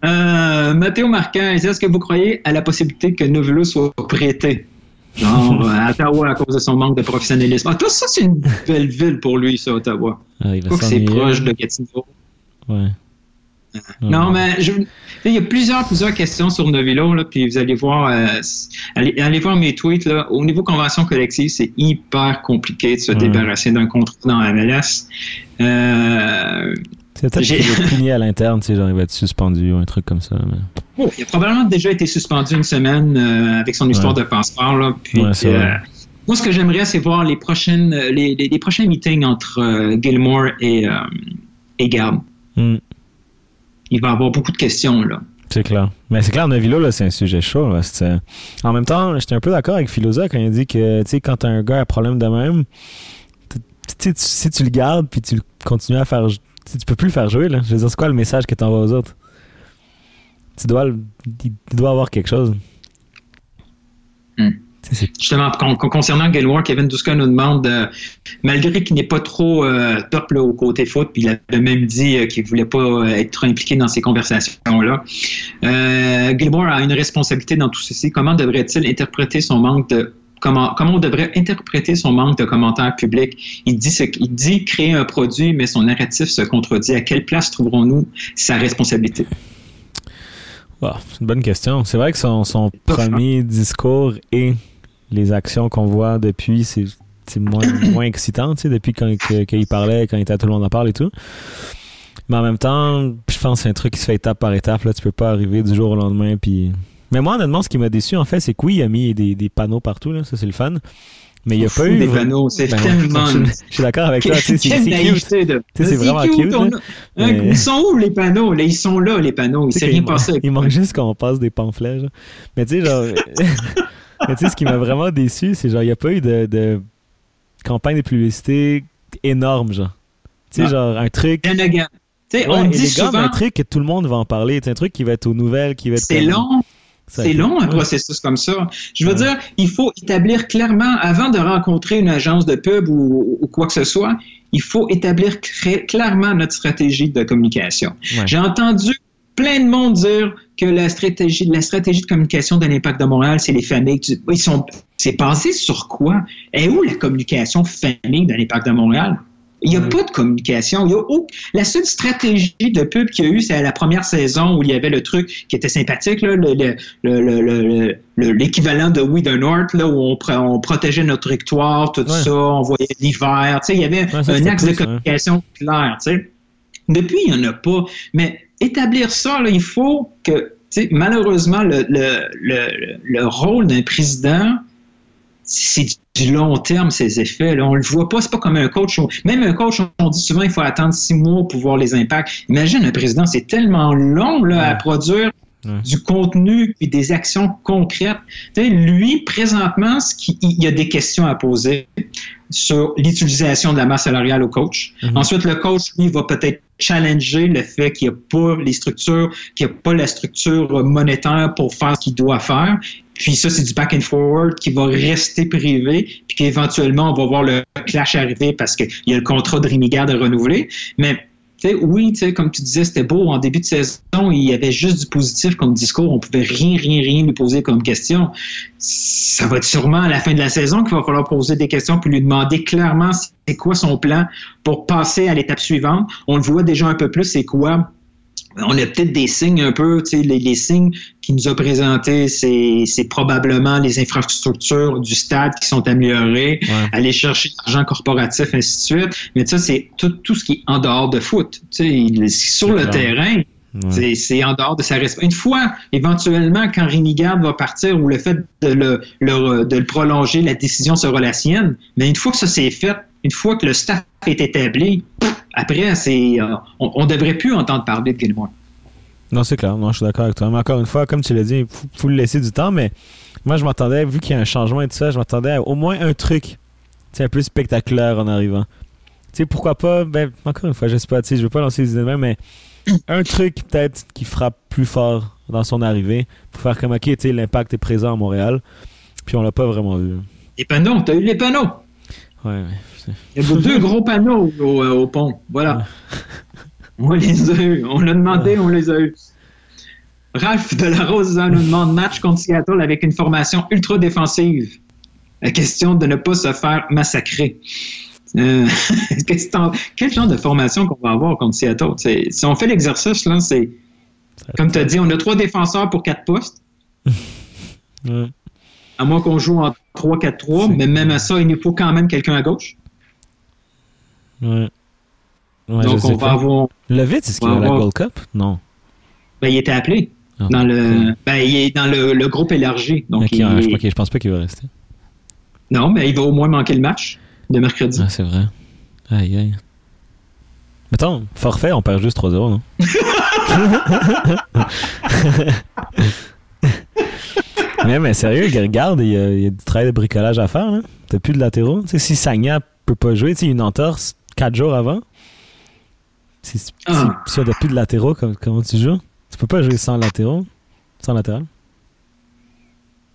Euh, Mathéo Marquin, est-ce que vous croyez à la possibilité que Novelo soit prêté? Genre, à Ottawa à cause de son manque de professionnalisme. Ah, toi, ça, c'est une belle ville pour lui, ça, Ottawa. Ah, il va que c'est proche de Gatineau. Ouais. Non, mais je- il y a plusieurs, plusieurs questions sur Novilo, là, puis vous allez voir, euh, allez, allez voir mes tweets. Là. Au niveau convention collective, c'est hyper compliqué de se Ouais. débarrasser d'un contrat dans la MLS. Euh, C'est peut-être être puni à l'interne, tu sais, genre il va être suspendu ou un truc comme ça. mais- Oh, il a probablement déjà été suspendu une semaine euh, avec son histoire de passeport. Là, puis, Ouais, c'est euh. Moi, ce que j'aimerais, c'est voir les prochaines, les, les, les prochains meetings entre euh, Gilmore et, euh, et Garde. Hmm. Il va y avoir beaucoup de questions, là. C'est clair. Mais c'est clair, Navilo, là, c'est un sujet chaud. là. Euh, En même temps, j'étais un peu d'accord avec Philosa quand il dit que, tu sais, quand t'as un gars à problème de même, si tu le gardes puis tu le continues à faire, tu tu peux plus le faire jouer, là. Je veux dire, c'est quoi le message que t'envoies aux autres? Tu dois, il doit avoir quelque chose. Hmm. Tu Justement, con- con- concernant Gilmore, Kevin Duska nous demande, euh, malgré qu'il n'est pas trop euh, top là, au côté foot, puis il avait même dit euh, qu'il voulait pas être trop impliqué dans ces conversations-là, euh, Gilmore a une responsabilité dans tout ceci. Comment devrait-il interpréter son manque de Comment, comment on devrait interpréter son manque de commentaires publics? Il dit, ce, il dit créer un produit, mais son narratif se contredit. À quelle place trouverons-nous sa responsabilité? Wow, c'est une bonne question. C'est vrai que son, son premier discours et les actions qu'on voit depuis, c'est moins, moins excitant, tu sais, depuis quand, qu'il parlait, quand il était à tout le monde en parle et tout. Mais en même temps, je pense que c'est un truc qui se fait étape par étape. Là. Tu peux pas arriver du jour au lendemain. Puis... Mais moi, honnêtement, ce qui m'a déçu, en fait, c'est que oui, il a mis des, des panneaux partout. Là. Ça, c'est le fun. Mais il n'y a pas eu. des panneaux, c'est Ben, tellement- Je, je suis d'accord avec toi. C'est cute. c'est vraiment cute, on- là. Mais- Ils sont où les panneaux? Là, ils sont là, les panneaux. Il s'est rien passé. Il manque juste qu'on passe des pamphlets. genre. Mais tu sais, genre. mais tu sais, ce qui m'a vraiment déçu, c'est genre, il n'y a pas eu de, de campagne de publicité énorme, genre. Tu sais, Non. genre, un truc. Tu sais, Ouais, on dit souvent, un truc que tout le monde va en parler. C'est un truc qui va être aux nouvelles, qui va être. c'est long. C'est long un processus comme ça. Je veux Ouais. dire, il faut établir clairement, avant de rencontrer une agence de pub ou, ou quoi que ce soit, il faut établir clairement notre stratégie de communication. Ouais. J'ai entendu plein de monde dire que la stratégie, la stratégie de communication de l'Impact de Montréal, c'est les familles. Ils sont, c'est basé sur quoi? Et où la communication famille de l'Impact de Montréal? Il n'y a pas de communication. Il y a La seule stratégie de pub qu'il y a eu, c'est à la première saison où il y avait le truc qui était sympathique, là, le- le- le- le- le- le- l'équivalent de We the North, là, où on, pro- on protégeait notre territoire, tout Ouais. ça, on voyait l'hiver. Tu sais, Il y avait Ouais, ça, un axe de ouais. communication clair. Depuis, il n'y en a pas. Mais établir ça, là, il faut que, malheureusement, le, le, le, le rôle d'un président, c'est du long terme, ces effets. Là. On le voit pas, c'est pas comme un coach. Même un coach, on dit souvent il faut attendre six mois pour voir les impacts. Imagine un président, c'est tellement long là, à Ouais. produire Ouais. du contenu et des actions concrètes. Lui, présentement, ce qui, il y a des questions à poser sur l'utilisation de la masse salariale au coach. Mhm. Ensuite, le coach, lui, va peut-être challenger le fait qu'il n'y a pas les structures, qu'il n'y a pas la structure monétaire pour faire ce qu'il doit faire. Puis ça, c'est du back and forward qui va rester privé, puis qu'éventuellement, on va voir le clash arriver parce qu'il y a le contrat de Rémi Garde à renouveler. Mais oui, comme tu disais, c'était beau. En début de saison, il y avait juste du positif comme discours. On pouvait rien, rien, rien lui poser comme question. Ça va être sûrement à la fin de la saison qu'il va falloir poser des questions puis lui demander clairement c'est quoi son plan pour passer à l'étape suivante. On le voit déjà un peu plus, c'est quoi on a peut-être des signes un peu, tu sais, les, les signes qu'il nous a présentés, c'est, c'est probablement les infrastructures du stade qui sont améliorées, Ouais. aller chercher l'argent corporatif, ainsi de suite. Mais ça, c'est tout, tout ce qui est en dehors de foot. Tu sais, sur le clair. terrain, Ouais. c'est, c'est en dehors de sa responsabilité. Une fois, éventuellement, quand Rémi Garde va partir ou le fait de le, le- de le prolonger, la décision sera la sienne. Mais une fois que ça s'est fait, une fois que le staff est établi, après, c'est, euh, on, on devrait plus entendre parler de Gilmore. Non, c'est clair. Non, je suis d'accord avec toi. Mais encore une fois, comme tu l'as dit, il faut, faut lui laisser du temps. Mais moi, je m'attendais, vu qu'il y a un changement et tout ça, je m'attendais à au moins un truc un peu spectaculaire en arrivant. Tu sais, pourquoi pas, ben, encore une fois, je sais pas, tu sais, je veux pas lancer des idées de même, mais un truc peut-être qui frappe plus fort dans son arrivée pour faire comme, ok, tu sais, l'impact est présent à Montréal. Puis on l'a pas vraiment vu. Les panneaux, t'as eu les panneaux? Ouais, mais c'est- Il y a deux gros panneaux au, euh, au pont. Voilà. On les a eu. On l'a demandé, on les a eu. Ralph Delarose nous demande match contre Seattle avec une formation ultra défensive. La question de ne pas se faire massacrer. Euh, quel genre de formation qu'on va avoir contre Seattle? Si on fait l'exercice, là, c'est. Comme tu as dit, on a trois défenseurs pour quatre postes. Ouais. À moins qu'on joue en 3-4-3, mais même à ça, il nous faut quand même quelqu'un à gauche. Ouais. Ouais, Donc, on va pas. avoir. Le vite, est-ce qu'il va à la Gold Cup? Non. Ben, il était appelé. Ah, dans le, ben, il est dans le, le groupe élargi. Donc, Ok, il ouais, je, je pense pas qu'il va rester. Non, mais il va au moins manquer le match de mercredi. Ah, c'est vrai. Aïe, aïe. Mettons, forfait, on perd juste 3-0, non? mais, mais sérieux, regarde, il y, a, il y a du travail de bricolage à faire. là. T'as plus de latéraux. Tu sais, si Sagna peut pas jouer, une entorse 4 jours avant, si, si, Ah. si t'as plus de latéraux, comme- comment tu joues? Tu peux pas jouer sans latéraux, sans latéral.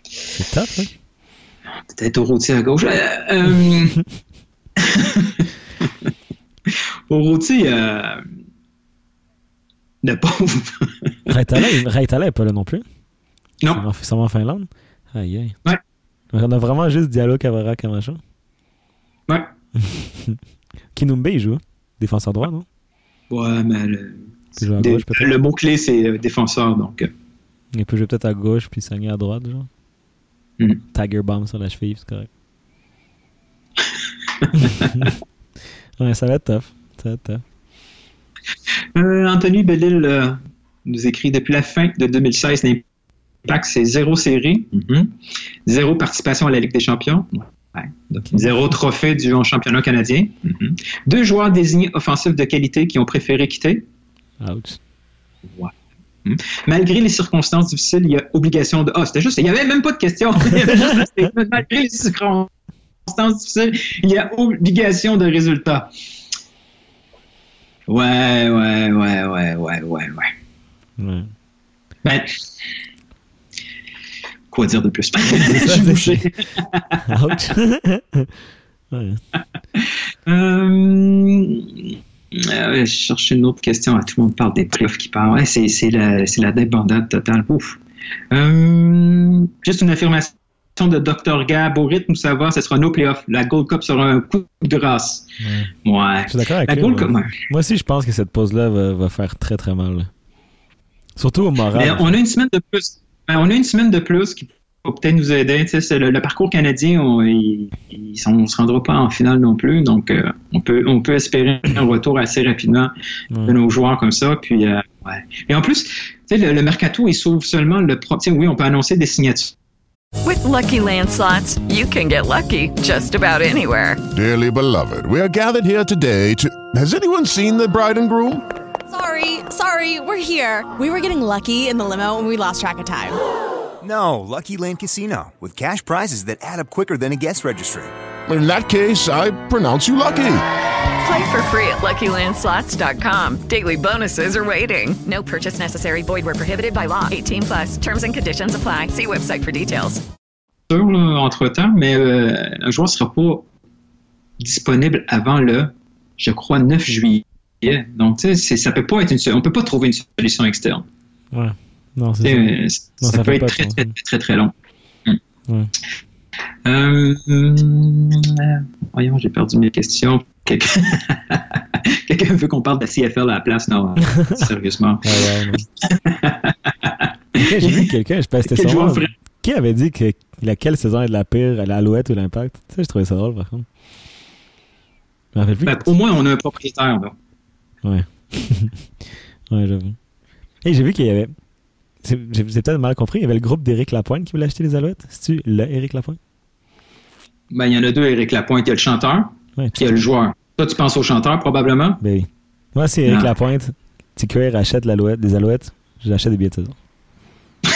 C'est top, hein? Peut-être au routier à gauche. Euh, euh, au routier, euh, le pauvre. Raitala, il- Raitala est pas là non plus. Non. Ça va- en Finlande? Aïe, aïe. Ouais. On a vraiment juste Diallo, Cavara, Camacho. Ouais. Kinumbe, il joue. Défenseur droit, non? Ouais, mais le, des- gauche, le mot-clé, c'est euh, défenseur. Donc, euh, Il peut jouer peut-être à gauche puis Sagna à droite, genre. Mhm. Tiger Bomb sur la cheville, c'est correct. ouais, ça va être tough. Ça va être tough. Euh, Anthony Bellil euh, nous écrit depuis la fin de 2016, c'est zéro série, Mhm. zéro participation à la Ligue des Champions, Ouais. Donc, zéro trophée du championnat canadien, Mhm. deux joueurs désignés offensifs de qualité qui ont préféré quitter. Mhm. Malgré les circonstances difficiles, il y a obligation de. Ah, c'était juste. Il n'y avait même pas de question. Malgré les circonstances difficiles, il y a obligation de résultat. Ouais, ouais, ouais, ouais, ouais, ouais, ouais. Ouais. Ben, quoi dire de plus? Je ouais. Euh, euh, je cherche une autre question. Ah, tout le monde parle des playoffs qui parlent. Ouais, c'est, c'est la, c'est la débandade totale. Ouf. Euh, juste une affirmation de Dr. Gab. Au rythme où ça va, ce sera nos playoffs. La Gold Cup sera un coup de grâce. Ouais. Je suis d'accord avec La lui. Gold moi. Cup, ouais. Moi aussi, je pense que cette pause-là va, va faire très très mal. Surtout au moral. Mais on a une semaine de plus. Ben, on a une semaine de plus qui va peut-être nous aider. Tu sais, c'est le, le parcours canadien, on, ne se rendra pas en finale non plus. Donc, euh, on, peut, on peut espérer un retour assez rapidement Ouais. de nos joueurs comme ça. Puis, euh, ouais. Et en plus, tu sais, le, le mercato, il s'ouvre seulement le. pro- tu sais, Oui, on peut annoncer des signatures. With Lucky Land slots, you can get lucky just about anywhere. Dearly beloved, we are gathered here today to. Has anyone seen the bride and groom? Sorry, sorry, we're here. We were getting lucky in the limo and we lost track of time. No, Lucky Land Casino, with cash prizes that add up quicker than a guest registry. In that case, I pronounce you lucky. Play for free at LuckyLandSlots.com. Daily bonuses are waiting. No purchase necessary. Void where prohibited by law. 18 plus. Terms and conditions apply. See website for details. là, entre-temps, mais euh, un joueur ne sera pas disponible avant le, je crois, 9 juillet. Donc, tu sais, ça peut pas être une on peut pas trouver une solution externe. Ouais. Non, c'est ça. euh, Non, ça, ça peut être très, très, très, très, très long. Hmm. Ouais. Euh, voyons, j'ai perdu mes questions. Quelqu'un veut qu'on parle de la CFL à la place? Non, euh, sérieusement. Ah J'ai vu quelqu'un, je pas si c'était vrai- Qui avait dit que laquelle saison est de la pire, l'Alouette ou l'Impact? Tu sais, je trouvais ça drôle par contre. Ben, au moins, on a un propriétaire. là. Ouais. ouais, j'avoue. Et j'ai vu qu'il y avait. c'est- J'ai peut-être mal compris. Il y avait le groupe d'Éric Lapointe qui voulait acheter les Alouettes. C'est-tu le Éric Lapointe? Ben, il y en a deux, Éric Lapointe. Il y a le chanteur, Ouais, puis il y a le joueur. Toi, tu penses au chanteur, probablement? Ben oui. Moi, c'est Éric. Lapointe. TQR achète l'Alouette, des Alouettes. J'achète des billets de saison.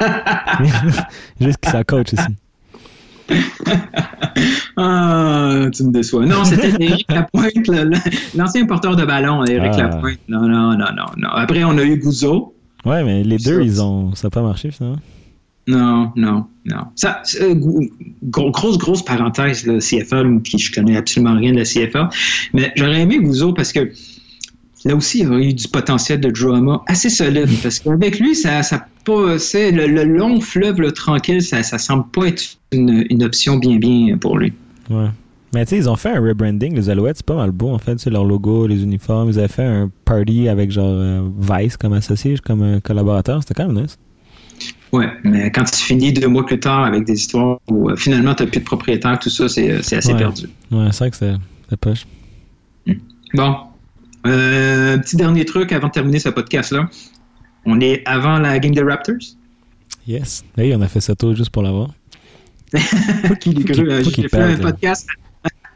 Juste qu'il s'en coach aussi. Ah, tu me déçois. Non, c'était Éric Lapointe, l'ancien porteur de ballon, Éric Ah. Lapointe. Non, non, non, non, non. Après, on a eu Gouzeau. Ouais, mais les deux, Ça, ils ont. Ça n'a pas marché finalement. Non, non, non. Ça, c'est, euh, gros- gros- grosse, grosse parenthèse, le CFL, puis je connais absolument rien de la CFL, mais j'aurais aimé Gouzeau parce que là aussi, il aurait eu du potentiel de drama assez solide, parce qu'avec lui, ça, ça pas, c'est le, le long fleuve le tranquille, ça, ça semble pas être une, une option bien, bien pour lui. Ouais. Mais tu sais, ils ont fait un rebranding, les Alouettes, c'est pas mal beau en fait, sais, leur logo, les uniformes. Ils avaient fait un party avec genre euh, Vice comme associé, comme un collaborateur, c'était quand même nice. Ouais, mais quand tu finis deux mois plus tard avec des histoires où euh, finalement tu n'as plus de propriétaire, tout ça, c'est, c'est assez Ouais. perdu. Ouais, c'est vrai que c'était c'était poche. Bon. Euh, petit dernier truc avant de terminer ce podcast-là. On est avant la game des Raptors? Yes. Hey, on a fait ça tôt juste pour l'avoir. Faut qu'il cru. J'ai fait un podcast.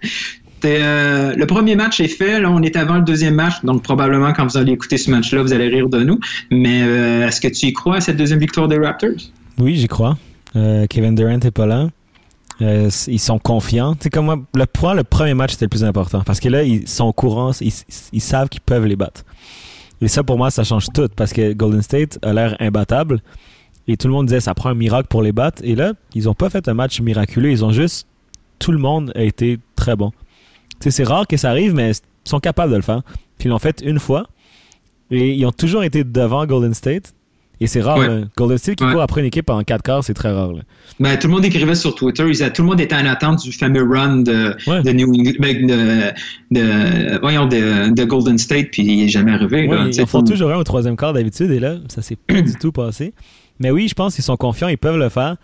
Euh, le premier match est fait. Là, on est avant le deuxième match. Donc, probablement, quand vous allez écouter ce match-là, vous allez rire de nous. Mais euh, est-ce que tu y crois à cette deuxième victoire des Raptors? Oui, j'y crois. Euh, Kevin Durant est pas là. Euh, ils sont confiants. Sais, comme moi, le point, le premier match, c'était le plus important. Parce que là, ils sont au courant, ils, savent qu'ils peuvent les battre. Et ça, pour moi, ça change tout. Parce que Golden State a l'air imbattable. Et tout le monde disait, ça prend un miracle pour les battre. Et là, ils ont pas fait un match miraculeux. Ils ont juste. Tout le monde a été très bon. C'est rare que ça arrive, mais ils sont capables de le faire. Puis ils l'ont fait une fois. Et ils ont toujours été devant Golden State. Et c'est rare. Ouais. là. Golden State qui Ouais. court après une équipe en 4 quarts, c'est très rare. là. Ben, tout le monde écrivait sur Twitter. Ils, tout le monde était en attente du fameux run de, de New England, ben, de, de- voyons, de, de Golden State, puis il n'est jamais arrivé. Là. ils font toujours un au troisième quart d'habitude et là, ça s'est pas du tout passé. Mais oui, je pense qu'ils sont confiants, ils peuvent le faire.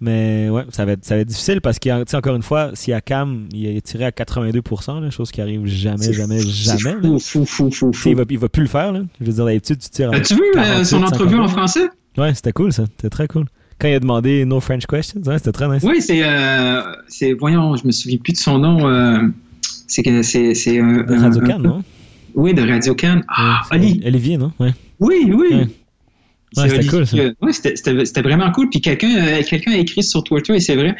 Mais ouais, ça va être, ça va être difficile parce qu'encore une fois, si Akam il est tiré à 82%, là, chose qui arrive jamais, jamais, fou, jamais. fou, là. fou, fou, fou, Tu sais, Il va, il va plus le faire. Là. Je veux dire, d'habitude, tu tires à As-tu vu euh, 48, son entrevue en 52. français? Ouais, c'était cool ça. C'était très cool. Quand il a demandé No French Questions, ouais, c'était très nice. Oui, c'est, euh, c'est, voyons, je me souviens plus de son nom. euh, c'est que c'est, Radio Can, non? Oui, de Radio Can. Ah, Oli. Olivier, non? Ouais. Oui, oui. Ouais. Ouais, c'était cool, ça. ouais, c'était, vraiment cool. Puis quelqu'un, euh, quelqu'un a écrit sur Twitter, et c'est vrai,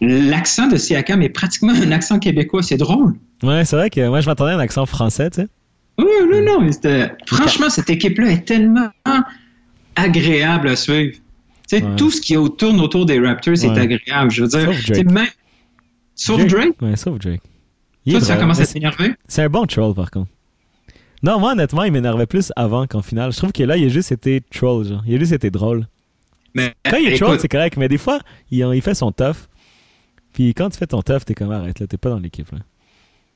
l'accent de Siakam est pratiquement un accent québécois. C'est drôle. Ouais, c'est vrai que moi, je m'attendais à un accent français, tu sais. Oui, non, non, mais franchement, cette équipe-là est tellement agréable à suivre. Tu sais, Ouais. tout ce qui tourne autour des Raptors est agréable. Je veux dire, Sauf Drake. même- Sauf Drake? Ouais, sauf Drake. Il ça drôle, commence à t'énerver? C'est un bon troll, par contre. Non, moi, honnêtement, il m'énervait plus avant qu'en finale. Je trouve que là, il a juste été troll, genre. Il a juste été drôle. Mais, Quand il est troll, c'est correct, mais des fois, il, il fait son tough. Puis quand tu fais ton tough, t'es comme arrête, là, t'es pas dans l'équipe, là.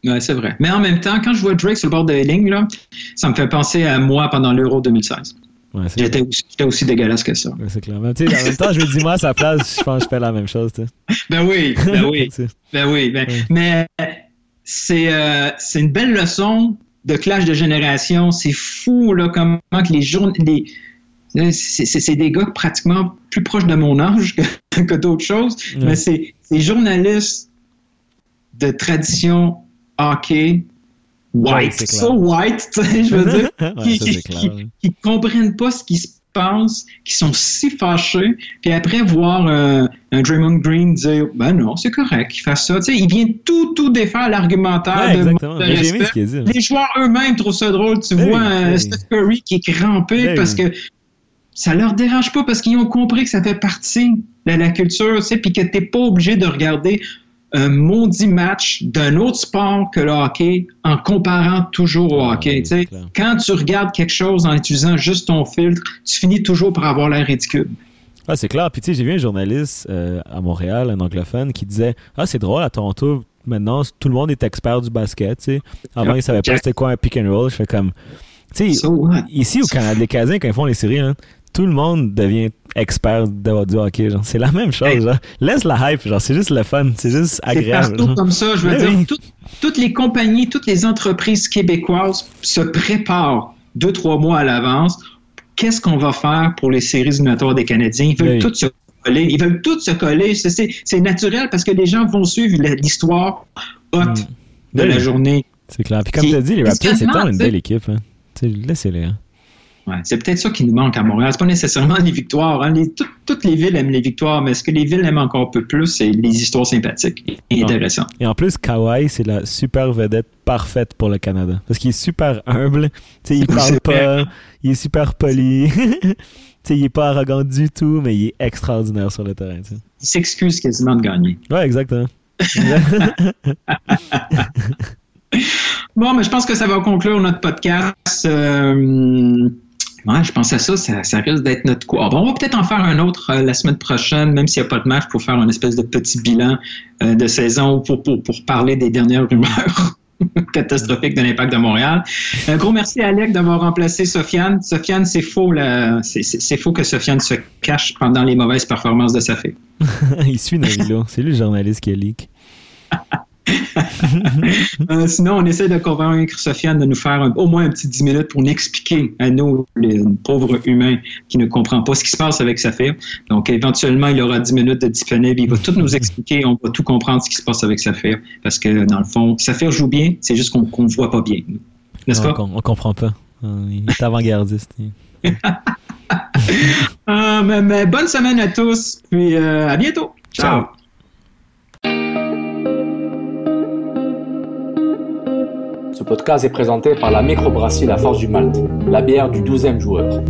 Ouais, c'est vrai. Mais en même temps, quand je vois Drake sur le bord de la ligne, là, ça me fait penser à moi pendant l'Euro 2016. Ouais, c'est J'étais aussi, aussi dégueulasse que ça. Ouais, c'est clair. Mais tu sais, en même temps, je me dis, moi, à sa place, je pense que je fais la même chose, tu sais. Ben oui, ben oui. Ben oui, ben- mais c'est euh, c'est une belle leçon de clash de génération. C'est fou là comment que les journées, c'est des gars pratiquement plus proches de mon âge que, que d'autres choses, mais c'est ces journalistes de tradition hockey white, so white, je veux dire, Ouais, qui, qui comprennent pas ce qui se qui sont si fâchés, puis après voir euh, un Draymond Green dire ben non, c'est correct qu'il fasse ça. Tu sais, il vient tout, tout défaire l'argumentaire Ouais, de respect. ce qu'il a dit, hein. Les joueurs eux-mêmes trouvent ça drôle. Tu Ben vois oui, euh, ben oui. Steph Curry qui est crampé Ben parce que ça leur dérange pas parce qu'ils ont compris que ça fait partie de la culture, tu sais, puis que t'es pas obligé de regarder un maudit match d'un autre sport que le hockey en comparant toujours au Ah, hockey. oui. Quand tu regardes quelque chose en utilisant juste ton filtre, tu finis toujours par avoir l'air ridicule. Ah, c'est clair. Puis tu sais, j'ai vu un journaliste euh, à Montréal, un anglophone, qui disait Ah, c'est drôle, à Toronto, maintenant, tout le monde est expert du basket. Avant, Yeah. ils savaient pas c'était quoi un pick and roll. Je fais comme. Tu sais, So ici au Canada, les Canadiens, quand ils font les séries, hein, tout le monde devient expert de, du hockey. genre. C'est la même chose. Genre. Laisse la hype. genre. C'est juste le fun. C'est juste C'est agréable. partout genre. comme ça. Je veux Ouais, dire, oui. tout- toutes les compagnies, toutes les entreprises québécoises se préparent deux, trois mois à l'avance. Qu'est-ce qu'on va faire pour les séries éliminatoires des Canadiens? Ils veulent Oui. tous se coller. Ils veulent tous se coller. C'est- C'est c'est naturel parce que les gens vont suivre l'histoire haute de Oui. la journée. C'est clair. Puis comme tu as dit, les Raptors, c'est tant une belle équipe. Hein. Laissez-les. hein. Ouais, c'est peut-être ça qui nous manque à Montréal. C'est pas nécessairement les victoires. hein. Les- tout- toutes les villes aiment les victoires, mais ce que les villes aiment encore un peu plus, c'est les histoires sympathiques et Non. intéressantes. Et en plus, Kawhi, c'est la super vedette parfaite pour le Canada. Parce qu'il est super humble. Tu sais, il parle pas. Il est super poli. il est pas arrogant du tout, mais il est extraordinaire sur le terrain. Ils s'excusent quasiment de gagner. Ouais, exactement. Bon, mais je pense que ça va conclure notre podcast. Euh, ouais, je pense à ça, ça, ça risque d'être notre quoi. Bon, on va peut-être en faire un autre euh, la semaine prochaine, même s'il n'y a pas de match, pour faire une espèce de petit bilan euh, de saison pour, pour, pour parler des dernières rumeurs catastrophiques de l'impact de Montréal. Un gros merci à Alec d'avoir remplacé Sofiane. Sofiane, c'est faux, là. C'est, c'est- c'est faux que Sofiane se cache pendant les mauvaises performances de sa fille. il suit Navilo. C'est lui le journaliste qui a leak. Euh, sinon, on essaie de convaincre Sofiane de nous faire un- au moins un petit 10 minutes pour nous expliquer à nous, les pauvres humains qui ne comprennent pas ce qui se passe avec Saphir. Donc, éventuellement, il aura 10 minutes de disponible. Il va tout nous expliquer. On va tout comprendre ce qui se passe avec Saphir. Parce que, dans le fond, Saphir joue bien. C'est juste qu'on ne voit pas bien. N'est-ce pas? on, on comprend pas. Euh, Il est avant-gardiste. Ah, mais, mais bonne semaine à tous. Puis, euh, à bientôt. Ciao. Ce podcast est présenté par la microbrasserie La Force du Malte, la bière du 12e joueur.